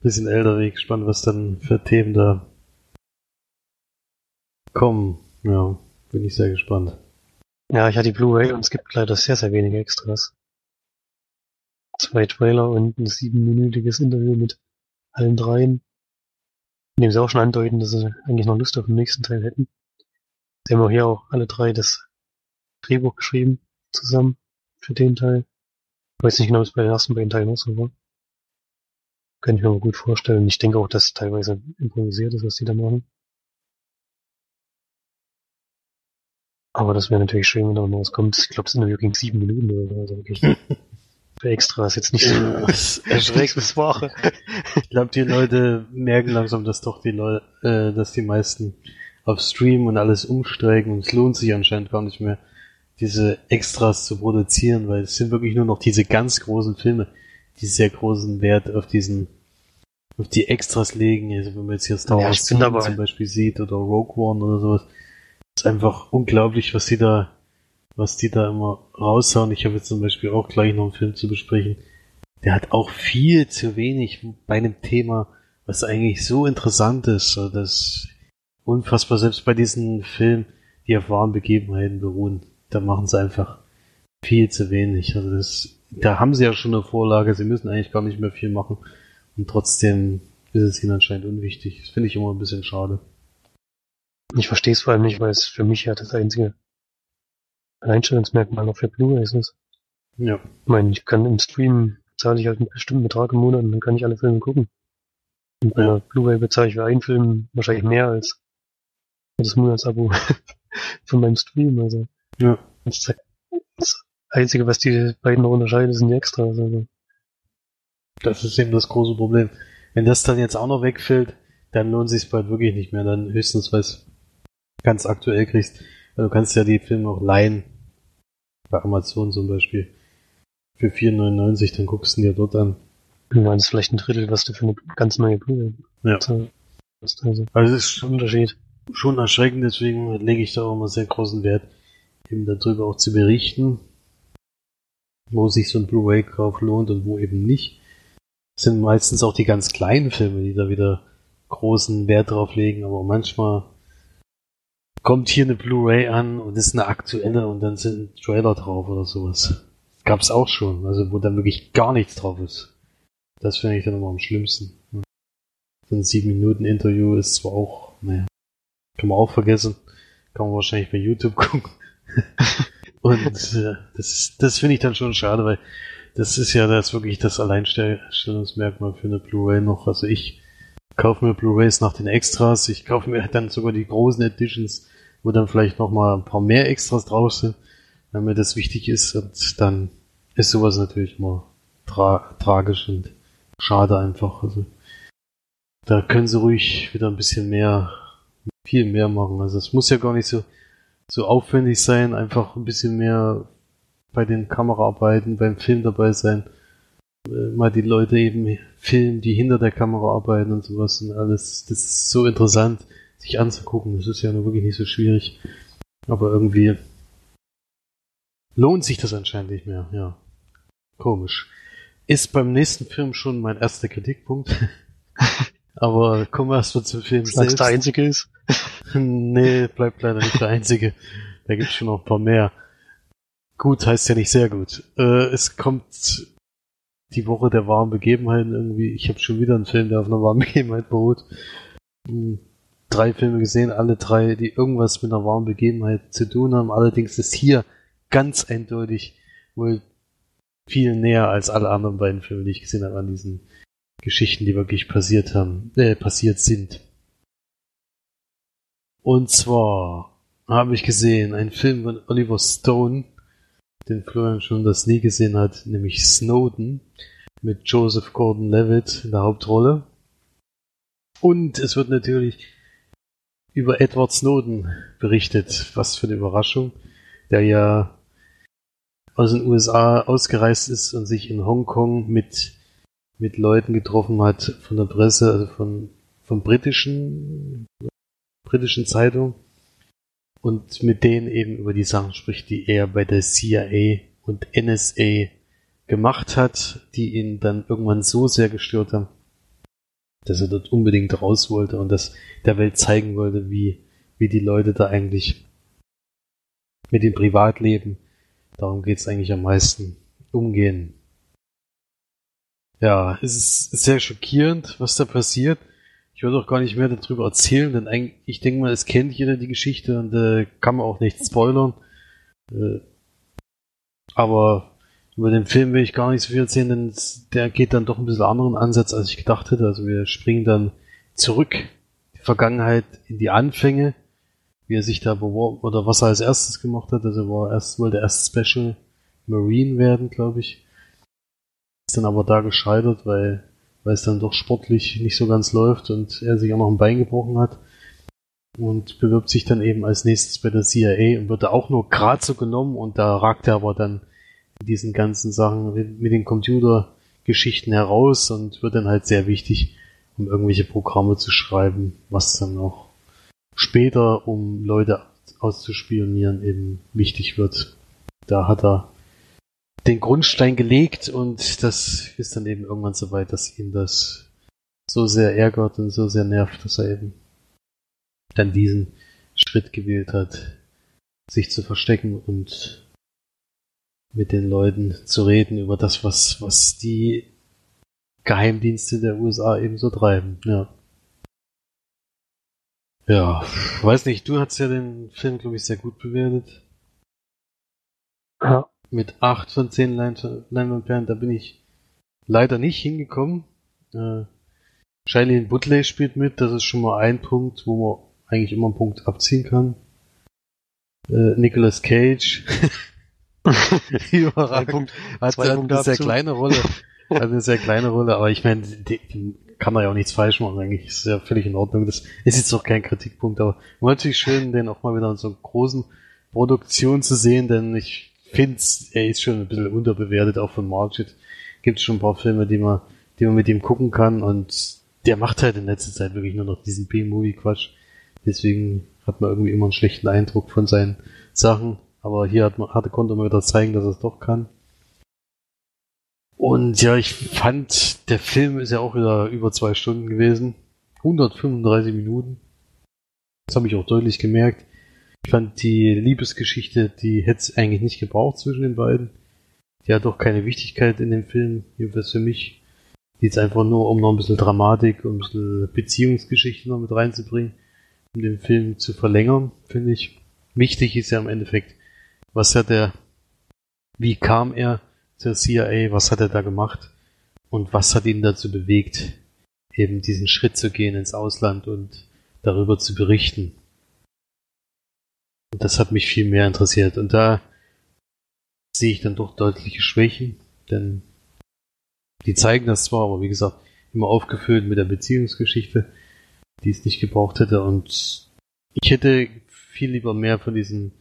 bisschen älter. Bin gespannt, was dann für Themen da kommen. Ja, bin ich sehr gespannt. Ja, ich hatte die Blu-ray und es gibt leider sehr, sehr wenige Extras. Zwei Trailer und ein siebenminütiges Interview mit allen dreien. In dem sie auch schon andeuten, dass sie eigentlich noch Lust auf den nächsten Teil hätten. Sie haben auch hier auch alle drei das Drehbuch geschrieben, zusammen, für den Teil. Ich weiß nicht genau, ob es bei den ersten beiden Teilen auch so war. Kann ich mir aber gut vorstellen. Ich denke auch, dass teilweise improvisiert ist, was die da machen. Aber das wäre natürlich schön, wenn da noch was kommt. Ich glaube, es sind nur wirklich sieben Minuten oder so. Also wirklich für Extras jetzt nicht so erschreckend Woche. ich glaube, die Leute merken langsam, dass doch die Leute, äh, dass die meisten auf Stream und alles umsteigen und es lohnt sich anscheinend gar nicht mehr, diese Extras zu produzieren, weil es sind wirklich nur noch diese ganz großen Filme, die sehr großen Wert auf diesen auf die Extras legen. Also wenn man jetzt hier Star Wars ja, zum Beispiel sieht oder Rogue One oder sowas, ist einfach unglaublich, was die da, was die da immer raushauen. Ich habe jetzt zum Beispiel auch gleich noch einen Film zu besprechen. Der hat auch viel zu wenig bei einem Thema, was eigentlich so interessant ist. Das unfassbar, selbst bei diesen Filmen, die auf wahren Begebenheiten beruhen da machen sie einfach viel zu wenig. Also das, da haben sie ja schon eine Vorlage, sie müssen eigentlich gar nicht mehr viel machen. Und trotzdem ist es ihnen anscheinend unwichtig. Das finde ich immer ein bisschen schade. Ich verstehe es vor allem nicht, weil es für mich ja das einzige Einstellungsmerkmal noch für Blu-rays ist. Ja. Ich meine, ich kann im Stream zahle ich halt einen bestimmten Betrag im Monat und dann kann ich alle Filme gucken. Und bei ja. Blu-ray bezahle ich für einen Film wahrscheinlich mehr als das Monatsabo von meinem Stream. Also ja. Das, das Einzige, was die beiden noch unterscheidet, sind die Extras. Also. Das ist eben das große Problem. Wenn das dann jetzt auch noch wegfällt, dann lohnt sich bald wirklich nicht mehr. Dann höchstens, weil es ganz aktuell kriegst. Du kannst ja die Filme auch leihen. Bei Amazon zum Beispiel. Für 4,99, dann guckst du dir dort an. Du meinst vielleicht ein Drittel, was du für eine ganz neue Blu-ray ja. Also, also es ist ein Unterschied. Schon erschreckend, deswegen lege ich da auch immer sehr großen Wert eben darüber auch zu berichten, wo sich so ein Blu-ray-Kauf lohnt und wo eben nicht. Das sind meistens auch die ganz kleinen Filme, die da wieder großen Wert drauf legen, aber manchmal kommt hier eine Blu-ray an und ist eine aktuelle und dann sind Trailer drauf oder sowas. Gab's auch schon, also wo dann wirklich gar nichts drauf ist. Das finde ich dann immer am schlimmsten. So ein sieben Minuten Interview ist zwar auch, naja, kann man auch vergessen. Kann man wahrscheinlich bei YouTube gucken. und äh, das, das finde ich dann schon schade, weil das ist ja das wirklich das Alleinstellungsmerkmal für eine Blu-ray noch. Also ich kaufe mir Blu-rays nach den Extras, ich kaufe mir dann sogar die großen Editions, wo dann vielleicht noch mal ein paar mehr Extras drauf sind, wenn mir das wichtig ist. Und dann ist sowas natürlich immer tra tragisch und schade einfach. Also da können sie ruhig wieder ein bisschen mehr, viel mehr machen. Also es muss ja gar nicht so so aufwendig sein, einfach ein bisschen mehr bei den Kameraarbeiten, beim Film dabei sein, äh, mal die Leute eben filmen, die hinter der Kamera arbeiten und sowas und alles. Das ist so interessant, sich anzugucken. Das ist ja nur wirklich nicht so schwierig. Aber irgendwie lohnt sich das anscheinend nicht mehr, ja. Komisch. Ist beim nächsten Film schon mein erster Kritikpunkt. Aber kommen wir erstmal zum Film Sagst selbst. der einzige ist? nee, bleibt leider nicht der einzige. Da gibt's schon noch ein paar mehr. Gut heißt ja nicht sehr gut. Äh, es kommt die Woche der warmen Begebenheiten irgendwie. Ich habe schon wieder einen Film, der auf einer warmen Begebenheit beruht. hm, drei Filme gesehen, alle drei, die irgendwas mit einer wahren Begebenheit zu tun haben. Allerdings ist hier ganz eindeutig wohl viel näher als alle anderen beiden Filme, die ich gesehen habe, an diesen Geschichten, die wirklich passiert haben, äh, passiert sind. Und zwar habe ich gesehen einen Film von Oliver Stone, den Florian schon das nie gesehen hat, nämlich Snowden mit Joseph Gordon-Levitt in der Hauptrolle. Und es wird natürlich über Edward Snowden berichtet. Was für eine Überraschung, der ja aus den USA ausgereist ist und sich in Hongkong mit, mit Leuten getroffen hat von der Presse, also von, von britischen, britischen Zeitungen und mit denen eben über die Sachen spricht, die er bei der CIA und NSA gemacht hat, die ihn dann irgendwann so sehr gestört haben, dass er dort unbedingt raus wollte und das der Welt zeigen wollte, wie, wie die Leute da eigentlich mit dem Privatleben, darum geht's eigentlich am meisten, umgehen. Ja, es ist sehr schockierend, was da passiert. Ich würde auch gar nicht mehr darüber erzählen, denn eigentlich, ich denke mal, es kennt jeder die Geschichte und äh, kann man auch nicht spoilern. Äh, aber über den Film will ich gar nicht so viel erzählen, denn der geht dann doch ein bisschen anderen Ansatz, als ich gedacht hätte. Also wir springen dann zurück, die Vergangenheit in die Anfänge, wie er sich da beworben, oder was er als erstes gemacht hat. Also er war erst, wollte erst Special Marine werden, glaube ich. Ist dann aber da gescheitert, weil, weil es dann doch sportlich nicht so ganz läuft und er sich auch noch ein Bein gebrochen hat. Und bewirbt sich dann eben als nächstes bei der CIA und wird da auch nur gerade so genommen und da ragt er aber dann diesen ganzen Sachen mit den Computergeschichten heraus und wird dann halt sehr wichtig, um irgendwelche Programme zu schreiben, was dann auch später, um Leute auszuspionieren, eben wichtig wird. Da hat er den Grundstein gelegt und das ist dann eben irgendwann so weit, dass ihn das so sehr ärgert und so sehr nervt, dass er eben dann diesen Schritt gewählt hat, sich zu verstecken und mit den Leuten zu reden über das, was, was die Geheimdienste der USA eben so treiben, ja. Ja, weiß nicht, du hast ja den Film, glaube ich, sehr gut bewertet. Ja. Mit acht von zehn Leinwandperlen, da bin ich leider nicht hingekommen. Äh, Shailene Butley spielt mit, das ist schon mal ein Punkt, wo man eigentlich immer einen Punkt abziehen kann. Äh, Nicolas Cage Überragend. Hat, hat eine sehr kleine Rolle. Hat eine sehr kleine Rolle, aber ich meine, kann man ja auch nichts falsch machen, eigentlich ist ja völlig in Ordnung. Das ist jetzt doch kein Kritikpunkt, aber natürlich schön, den auch mal wieder in so einer großen Produktion zu sehen, denn ich finde, er ist schon ein bisschen unterbewertet, auch von Margit. Gibt schon ein paar Filme, die man, die man mit ihm gucken kann und der macht halt in letzter Zeit wirklich nur noch diesen B-Movie-Quatsch. Deswegen hat man irgendwie immer einen schlechten Eindruck von seinen Sachen. Aber hier hat man, hatte, konnte man wieder zeigen, dass er es doch kann. Und ja, ich fand, der Film ist ja auch wieder über zwei Stunden gewesen. 135 Minuten. Das habe ich auch deutlich gemerkt. Ich fand die Liebesgeschichte, die hätte es eigentlich nicht gebraucht zwischen den beiden. Die hat doch keine Wichtigkeit in dem Film, jedenfalls für mich. Die ist einfach nur, um noch ein bisschen Dramatik und ein bisschen Beziehungsgeschichte noch mit reinzubringen, um den Film zu verlängern, finde ich. Wichtig ist ja im Endeffekt, was hat er, wie kam er zur CIA, was hat er da gemacht und was hat ihn dazu bewegt, eben diesen Schritt zu gehen ins Ausland und darüber zu berichten. Und das hat mich viel mehr interessiert. Und da sehe ich dann doch deutliche Schwächen, denn die zeigen das zwar, aber wie gesagt, immer aufgefüllt mit der Beziehungsgeschichte, die es nicht gebraucht hätte. Und ich hätte viel lieber mehr von diesen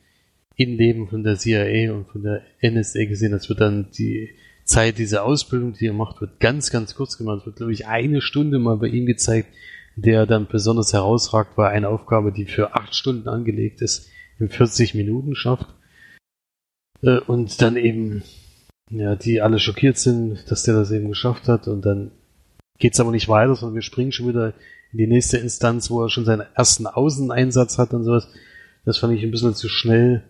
Innenleben von der CIA und von der NSA gesehen. Das wird dann die Zeit dieser Ausbildung, die er macht, wird ganz, ganz kurz gemacht. Es wird, glaube ich, eine Stunde mal bei ihm gezeigt, der dann besonders herausragt, weil eine Aufgabe, die für acht Stunden angelegt ist, in 40 Minuten schafft. Äh, und dann eben, ja, die alle schockiert sind, dass der das eben geschafft hat. Und dann geht's aber nicht weiter, sondern wir springen schon wieder in die nächste Instanz, wo er schon seinen ersten Außeneinsatz hat und sowas. Das fand ich ein bisschen zu schnell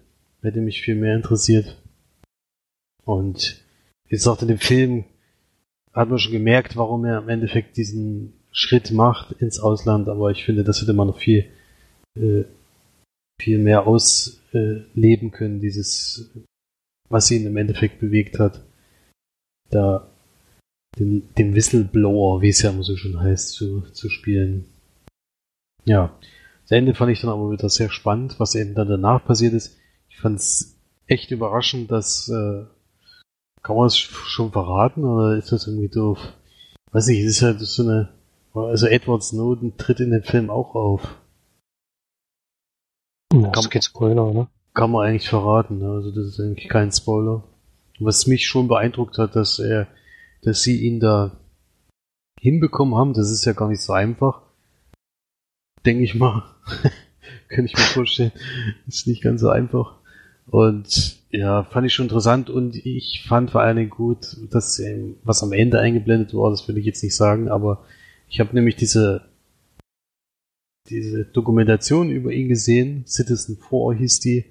hätte mich viel mehr interessiert. Und wie gesagt, in dem Film hat man schon gemerkt, warum er im Endeffekt diesen Schritt macht ins Ausland, aber ich finde, das hätte man noch viel, äh, viel mehr ausleben können, dieses, was ihn im Endeffekt bewegt hat. Da den, den Whistleblower, wie es ja immer so schon heißt, zu, zu spielen. Ja. Das Ende fand ich dann aber wieder sehr spannend, was eben dann danach passiert ist. Ich fand es echt überraschend, dass äh, kann man es schon verraten oder ist das irgendwie doof? Weiß nicht, es ist halt so eine also Edward Snowden tritt in dem Film auch auf. Das geht Spoiler, oder? Kann man eigentlich verraten, ne? also das ist eigentlich kein Spoiler. Was mich schon beeindruckt hat, dass er, dass sie ihn da hinbekommen haben, das ist ja gar nicht so einfach. Denke ich mal. Könnte ich mir vorstellen. Ist nicht ganz so einfach. Und ja, fand ich schon interessant und ich fand vor allen Dingen gut, dass was am Ende eingeblendet war, das will ich jetzt nicht sagen, aber ich habe nämlich diese diese Dokumentation über ihn gesehen, Citizen 4 hieß die,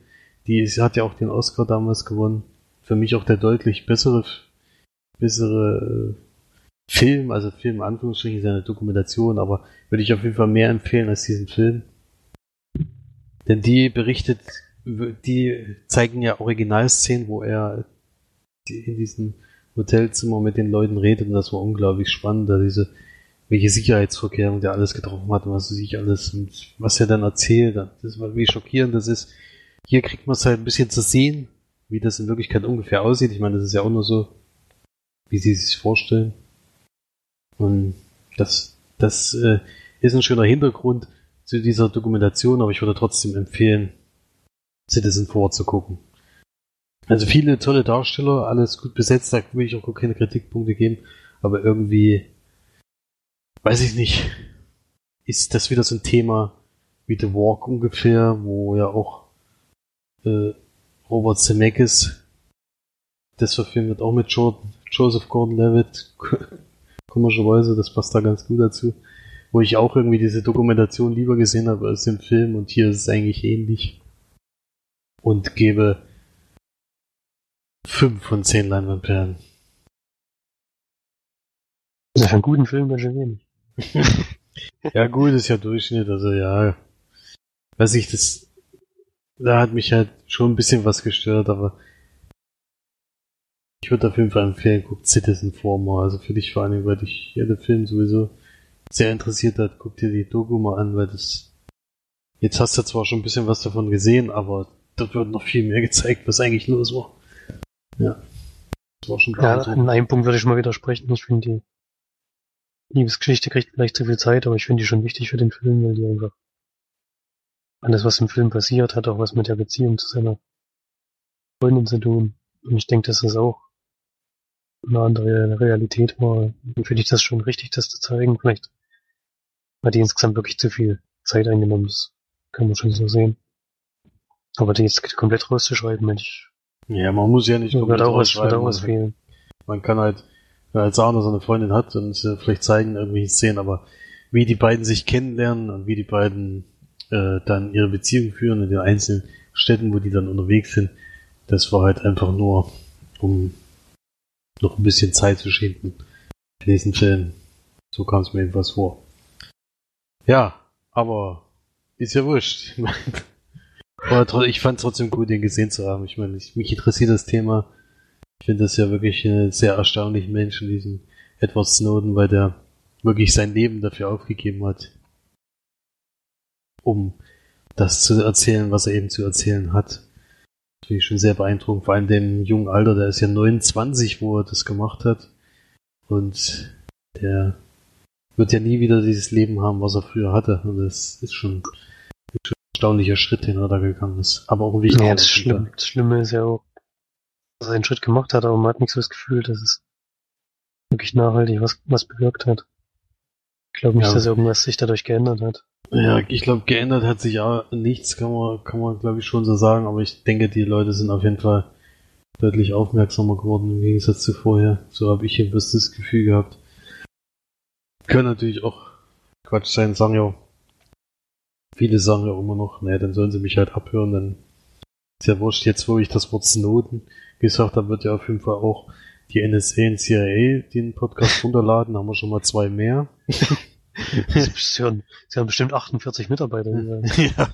die hat ja auch den Oscar damals gewonnen. Für mich auch der deutlich bessere bessere äh, Film, also Film Anführungsstrichen ist eine Dokumentation, aber würde ich auf jeden Fall mehr empfehlen als diesen Film. Denn die berichtet die zeigen ja Originalszenen, wo er in diesem Hotelzimmer mit den Leuten redet und das war unglaublich spannend, da diese welche Sicherheitsvorkehrungen der alles getroffen hat und was er sich alles und was er dann erzählt. Das war wie schockierend das ist. Hier kriegt man es halt ein bisschen zu sehen, wie das in Wirklichkeit ungefähr aussieht. Ich meine, das ist ja auch nur so, wie sie sich vorstellen. Und das, das äh, ist ein schöner Hintergrund zu dieser Dokumentation, aber ich würde trotzdem empfehlen, Citizen vorzugucken. Also viele tolle Darsteller, alles gut besetzt, da will ich auch keine Kritikpunkte geben, aber irgendwie, weiß ich nicht, ist das wieder so ein Thema wie The Walk ungefähr, wo ja auch äh, Robert Zemeckis, das verfilmt wird auch mit Jordan, Joseph Gordon-Levitt, komischerweise, das passt da ganz gut dazu, wo ich auch irgendwie diese Dokumentation lieber gesehen habe als den Film und hier ist es eigentlich ähnlich und gebe 5 von 10 Leinwandperlen. Ist für einen guten Film ganz schön wenig. ja, gut, ist ja Durchschnitt, also ja. Weiß ich, das, da hat mich halt schon ein bisschen was gestört, aber ich würde auf jeden Fall empfehlen, guckt Citizen Former, also für dich vor allem, weil dich ja der Film sowieso sehr interessiert hat, guck dir die Doku mal an, weil das, jetzt hast du zwar schon ein bisschen was davon gesehen, aber dort wird noch viel mehr gezeigt, was eigentlich los war. Ja. Das war schon Ja, an einem Punkt würde ich mal widersprechen. Ich finde die Liebesgeschichte kriegt vielleicht zu viel Zeit, aber ich finde die schon wichtig für den Film, weil die einfach alles, was im Film passiert, hat auch was mit der Beziehung zu seiner Freundin zu tun. Und ich denke, dass das auch eine andere Realität war. Und finde ich das schon richtig, das zu zeigen. Vielleicht hat die insgesamt wirklich zu viel Zeit eingenommen. Das kann man schon so sehen. Aber die jetzt komplett rauszuschreiben, Mensch. Ja, man muss ja nicht komplett wird auch was, wird auch was fehlen. Man kann halt, wenn als so eine Freundin hat und sie vielleicht zeigen irgendwelche Szenen, aber wie die beiden sich kennenlernen und wie die beiden äh, dann ihre Beziehung führen in den einzelnen Städten, wo die dann unterwegs sind, das war halt einfach nur, um noch ein bisschen Zeit zu schinden in diesen Film. So kam es mir jedenfalls vor. Ja, aber ist ja wurscht. Aber ich fand es trotzdem gut, den gesehen zu haben. Ich meine, ich, mich interessiert das Thema. Ich finde das ja wirklich einen sehr erstaunlichen Menschen, diesen Edward Snowden, weil der wirklich sein Leben dafür aufgegeben hat, um das zu erzählen, was er eben zu erzählen hat. Das finde ich schon sehr beeindruckend. Vor allem dem jungen Alter, der ist ja 29, wo er das gemacht hat. Und der wird ja nie wieder dieses Leben haben, was er früher hatte. Und das ist schon erstaunlicher Schritt, den er da gegangen ist. Aber auch ein wichtiger. Ja, das, Schlimme, das Schlimme ist ja auch, dass er einen Schritt gemacht hat, aber man hat nicht so das Gefühl, dass es wirklich nachhaltig was, was bewirkt hat. Ich glaube nicht, ja. dass irgendwas sich dadurch geändert hat. Ja, ich glaube, geändert hat sich auch nichts, kann man, kann man glaube ich schon so sagen, aber ich denke, die Leute sind auf jeden Fall deutlich aufmerksamer geworden im Gegensatz zu vorher. So habe ich jedenfalls das Gefühl gehabt. Können natürlich auch Quatsch sein, sagen ja Viele sagen ja immer noch, naja, dann sollen sie mich halt abhören, dann ist ja wurscht. Jetzt, wo ich das Wort Snowden gesagt habe, wird ja auf jeden Fall auch die NSA und CIA den Podcast runterladen, haben wir schon mal zwei mehr. Sie haben, bestimmt 48 Mitarbeiter. ja,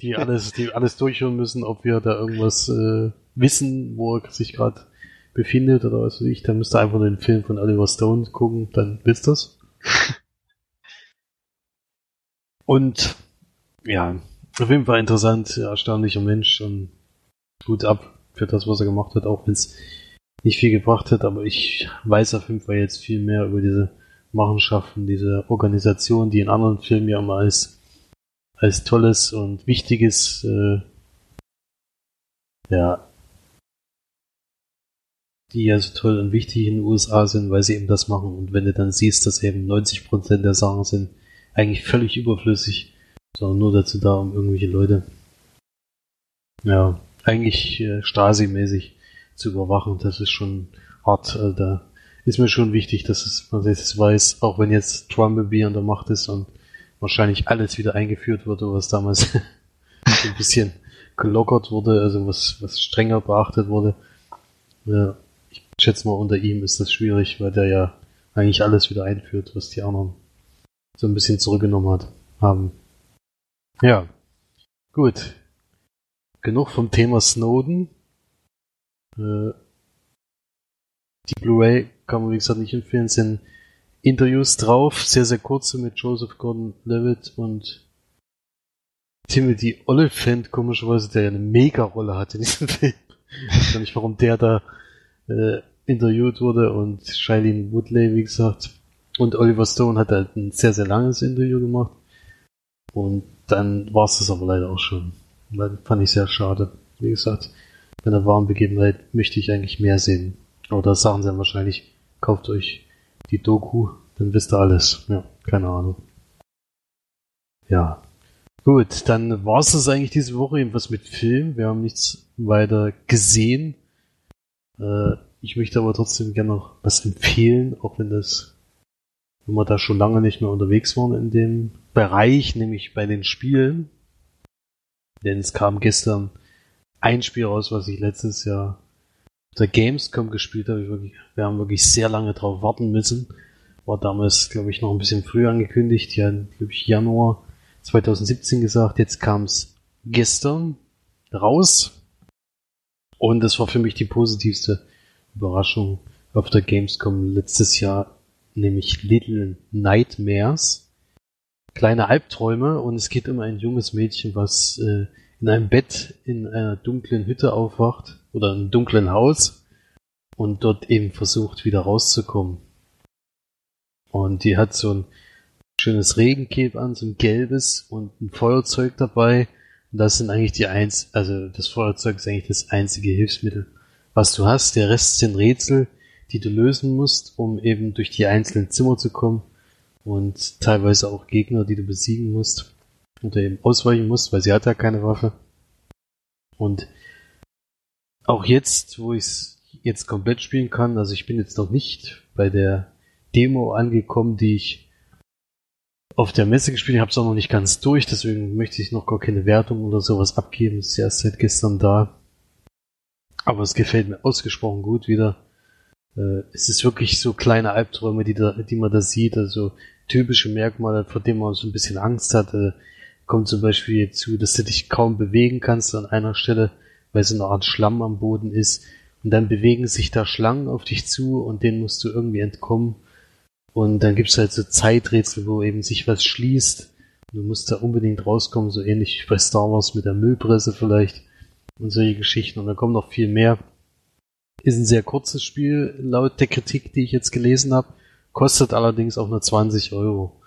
die alles, die alles durchhören müssen, ob wir da irgendwas äh, wissen, wo er sich gerade befindet oder was weiß ich. Dann müsst ihr einfach den Film von Oliver Stone gucken, dann wisst ihr's. Und ja, auf jeden Fall interessant, erstaunlicher Mensch und gut ab für das, was er gemacht hat, auch wenn es nicht viel gebracht hat, aber ich weiß auf jeden Fall jetzt viel mehr über diese Machenschaften, diese Organisation, die in anderen Filmen ja immer als, als tolles und wichtiges, äh, ja, die ja so toll und wichtig in den USA sind, weil sie eben das machen. Und wenn du dann siehst, dass eben 90% der Sachen sind eigentlich völlig überflüssig, sondern nur dazu da, um irgendwelche Leute, ja, eigentlich äh, Stasi-mäßig zu überwachen. Das ist schon hart. Also da ist mir schon wichtig, dass es, man das weiß, auch wenn jetzt Trumpeby an der Macht ist und wahrscheinlich alles wieder eingeführt wurde, was damals ein bisschen gelockert wurde, also was, was strenger beachtet wurde. Ja, ich schätze mal, unter ihm ist das schwierig, weil der ja eigentlich alles wieder einführt, was die anderen so ein bisschen zurückgenommen hat, haben. Ja, gut. Genug vom Thema Snowden. Äh, die Blu-ray kann man wie gesagt nicht empfehlen, sind Interviews drauf, sehr, sehr kurze mit Joseph Gordon-Levitt und Timothy Oliphant, komischerweise, der eine Mega-Rolle hat in diesem Film. Ich weiß nicht, warum der da äh, interviewt wurde und Shailene Woodley, wie gesagt. Und Oliver Stone hat halt ein sehr, sehr langes Interview gemacht. Und dann war es das aber leider auch schon. Fand ich sehr schade. Wie gesagt, bei der wahren Begebenheit möchte ich eigentlich mehr sehen. Aber da sagen sie dann wahrscheinlich, kauft euch die Doku, dann wisst ihr alles. Ja, keine Ahnung. Ja. Gut, dann war es das eigentlich diese Woche irgendwas mit Film. Wir haben nichts weiter gesehen. Äh, ich möchte aber trotzdem gerne noch was empfehlen, auch wenn das, wenn wir da schon lange nicht mehr unterwegs waren in dem Bereich, nämlich bei den Spielen. Denn es kam gestern ein Spiel raus, was ich letztes Jahr auf der Gamescom gespielt habe. Wir haben wirklich sehr lange drauf warten müssen. War damals, glaube ich, noch ein bisschen früher angekündigt. Ja, glaube ich, Januar 2017 gesagt. Jetzt kam es gestern raus. Und das war für mich die positivste Überraschung auf der Gamescom letztes Jahr, nämlich Little Nightmares. Kleine Albträume und es geht um ein junges Mädchen, was äh, in einem Bett in einer dunklen Hütte aufwacht oder einem dunklen Haus und dort eben versucht wieder rauszukommen. Und die hat so ein schönes Regencape an, so ein gelbes und ein Feuerzeug dabei. Und das sind eigentlich die eins, also das Feuerzeug ist eigentlich das einzige Hilfsmittel, was du hast. Der Rest sind Rätsel, die du lösen musst, um eben durch die einzelnen Zimmer zu kommen und teilweise auch Gegner, die du besiegen musst oder eben ausweichen musst, weil sie hat ja keine Waffe. Und auch jetzt, wo ich es jetzt komplett spielen kann, also ich bin jetzt noch nicht bei der Demo angekommen, die ich auf der Messe gespielt habe, es auch noch nicht ganz durch, deswegen möchte ich noch gar keine Wertung oder sowas abgeben. Ist erst seit gestern da. Aber es gefällt mir ausgesprochen gut wieder. Äh, es ist wirklich so kleine Albträume, die, da, die man da sieht, also typische Merkmale, vor denen man so ein bisschen Angst hatte. Kommt zum Beispiel zu, dass du dich kaum bewegen kannst an einer Stelle, weil so eine Art Schlamm am Boden ist. Und dann bewegen sich da Schlangen auf dich zu und denen musst du irgendwie entkommen. Und dann gibt's halt so Zeiträtsel, wo eben sich was schließt. Du musst da unbedingt rauskommen, so ähnlich wie bei Star Wars mit der Müllpresse vielleicht und solche Geschichten. Und da kommt noch viel mehr. Ist ein sehr kurzes Spiel, laut der Kritik, die ich jetzt gelesen habe. Kostet allerdings auch nur 20 Euro.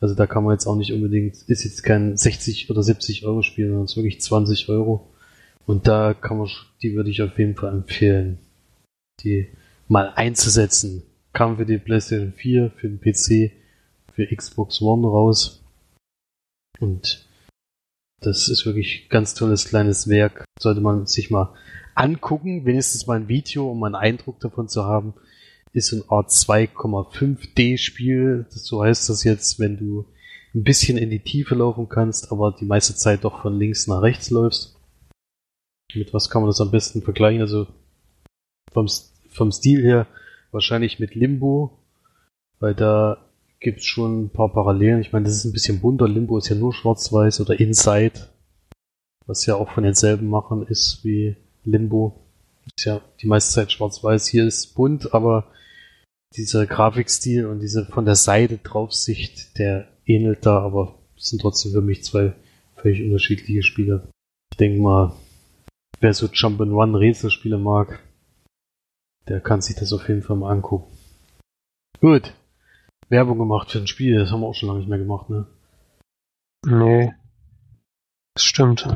Also da kann man jetzt auch nicht unbedingt, ist jetzt kein 60 oder 70 Euro Spiel, sondern es ist wirklich 20 Euro. Und da kann man, die würde ich auf jeden Fall empfehlen, die mal einzusetzen. Kam für die PlayStation 4, für den PC, für Xbox One raus. Und das ist wirklich ganz tolles kleines Werk. Sollte man sich mal angucken, wenigstens mal ein Video, um einen Eindruck davon zu haben. Ist ein Art 2,5D Spiel. So heißt das jetzt, wenn du ein bisschen in die Tiefe laufen kannst, aber die meiste Zeit doch von links nach rechts läufst. Mit was kann man das am besten vergleichen? Also vom, vom Stil her wahrscheinlich mit Limbo, weil da gibt es schon ein paar Parallelen. Ich meine, das ist ein bisschen bunter. Limbo ist ja nur schwarz-weiß oder Inside, was ja auch von denselben Machern ist wie Limbo. Ist ja die meiste Zeit schwarz-weiß. Hier ist bunt, aber dieser Grafikstil und diese von der Seite Draufsicht, der ähnelt da, aber sind trotzdem für mich zwei völlig unterschiedliche Spiele. Ich denke mal, wer so Jump'n'Run Rätselspiele mag, der kann sich das auf jeden Fall mal angucken. Gut. Werbung gemacht für ein Spiel, das haben wir auch schon lange nicht mehr gemacht, ne? Nee. Das stimmt.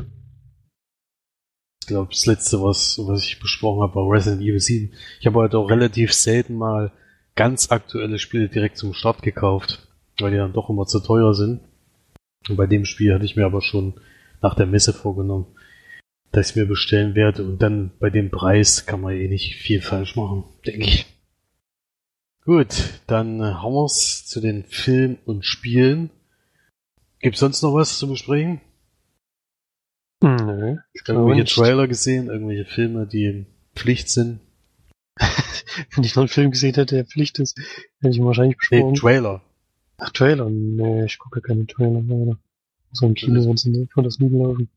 Ich glaube, das letzte, was, was ich besprochen habe, war Resident Evil 7. Ich habe heute auch relativ selten mal ganz aktuelle Spiele direkt zum Start gekauft, weil die dann doch immer zu teuer sind. Und bei dem Spiel hatte ich mir aber schon nach der Messe vorgenommen, dass ich mir bestellen werde. Und dann bei dem Preis kann man eh nicht viel falsch machen, denke ich. Gut, dann äh, haben wir's zu den Filmen und Spielen. Gibt's sonst noch was zu besprechen? Nö. Irgendwelche Trailer gesehen, irgendwelche Filme, die Pflicht sind? Wenn ich noch einen Film gesehen hätte, der Pflicht ist, hätte ich ihn wahrscheinlich besprochen. Nee, Trailer. Ach, Trailer? Nee, ich gucke keine Trailer mehr. So im Kino, wenn sie von das nie laufen.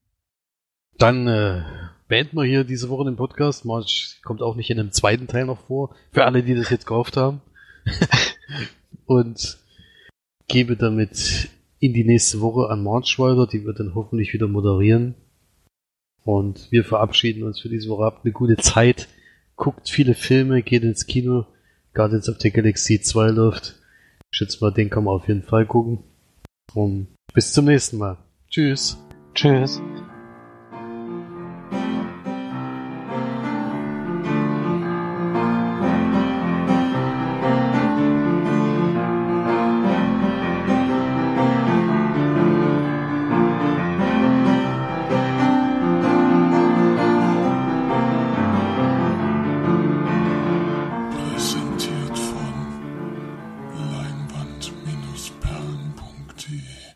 Dann äh, beenden wir hier diese Woche den Podcast. March kommt auch nicht in einem zweiten Teil noch vor. Für alle, die das jetzt gekauft haben. Und gebe damit in die nächste Woche an March weiter. Die wird dann hoffentlich wieder moderieren. Und wir verabschieden uns für diese Woche. Habt eine gute Zeit. Guckt viele Filme, geht ins Kino. Guardians of the Galaxy 2 läuft. Ich schätze mal, den kann man auf jeden Fall gucken. Und bis zum nächsten Mal. Tschüss. Tschüss.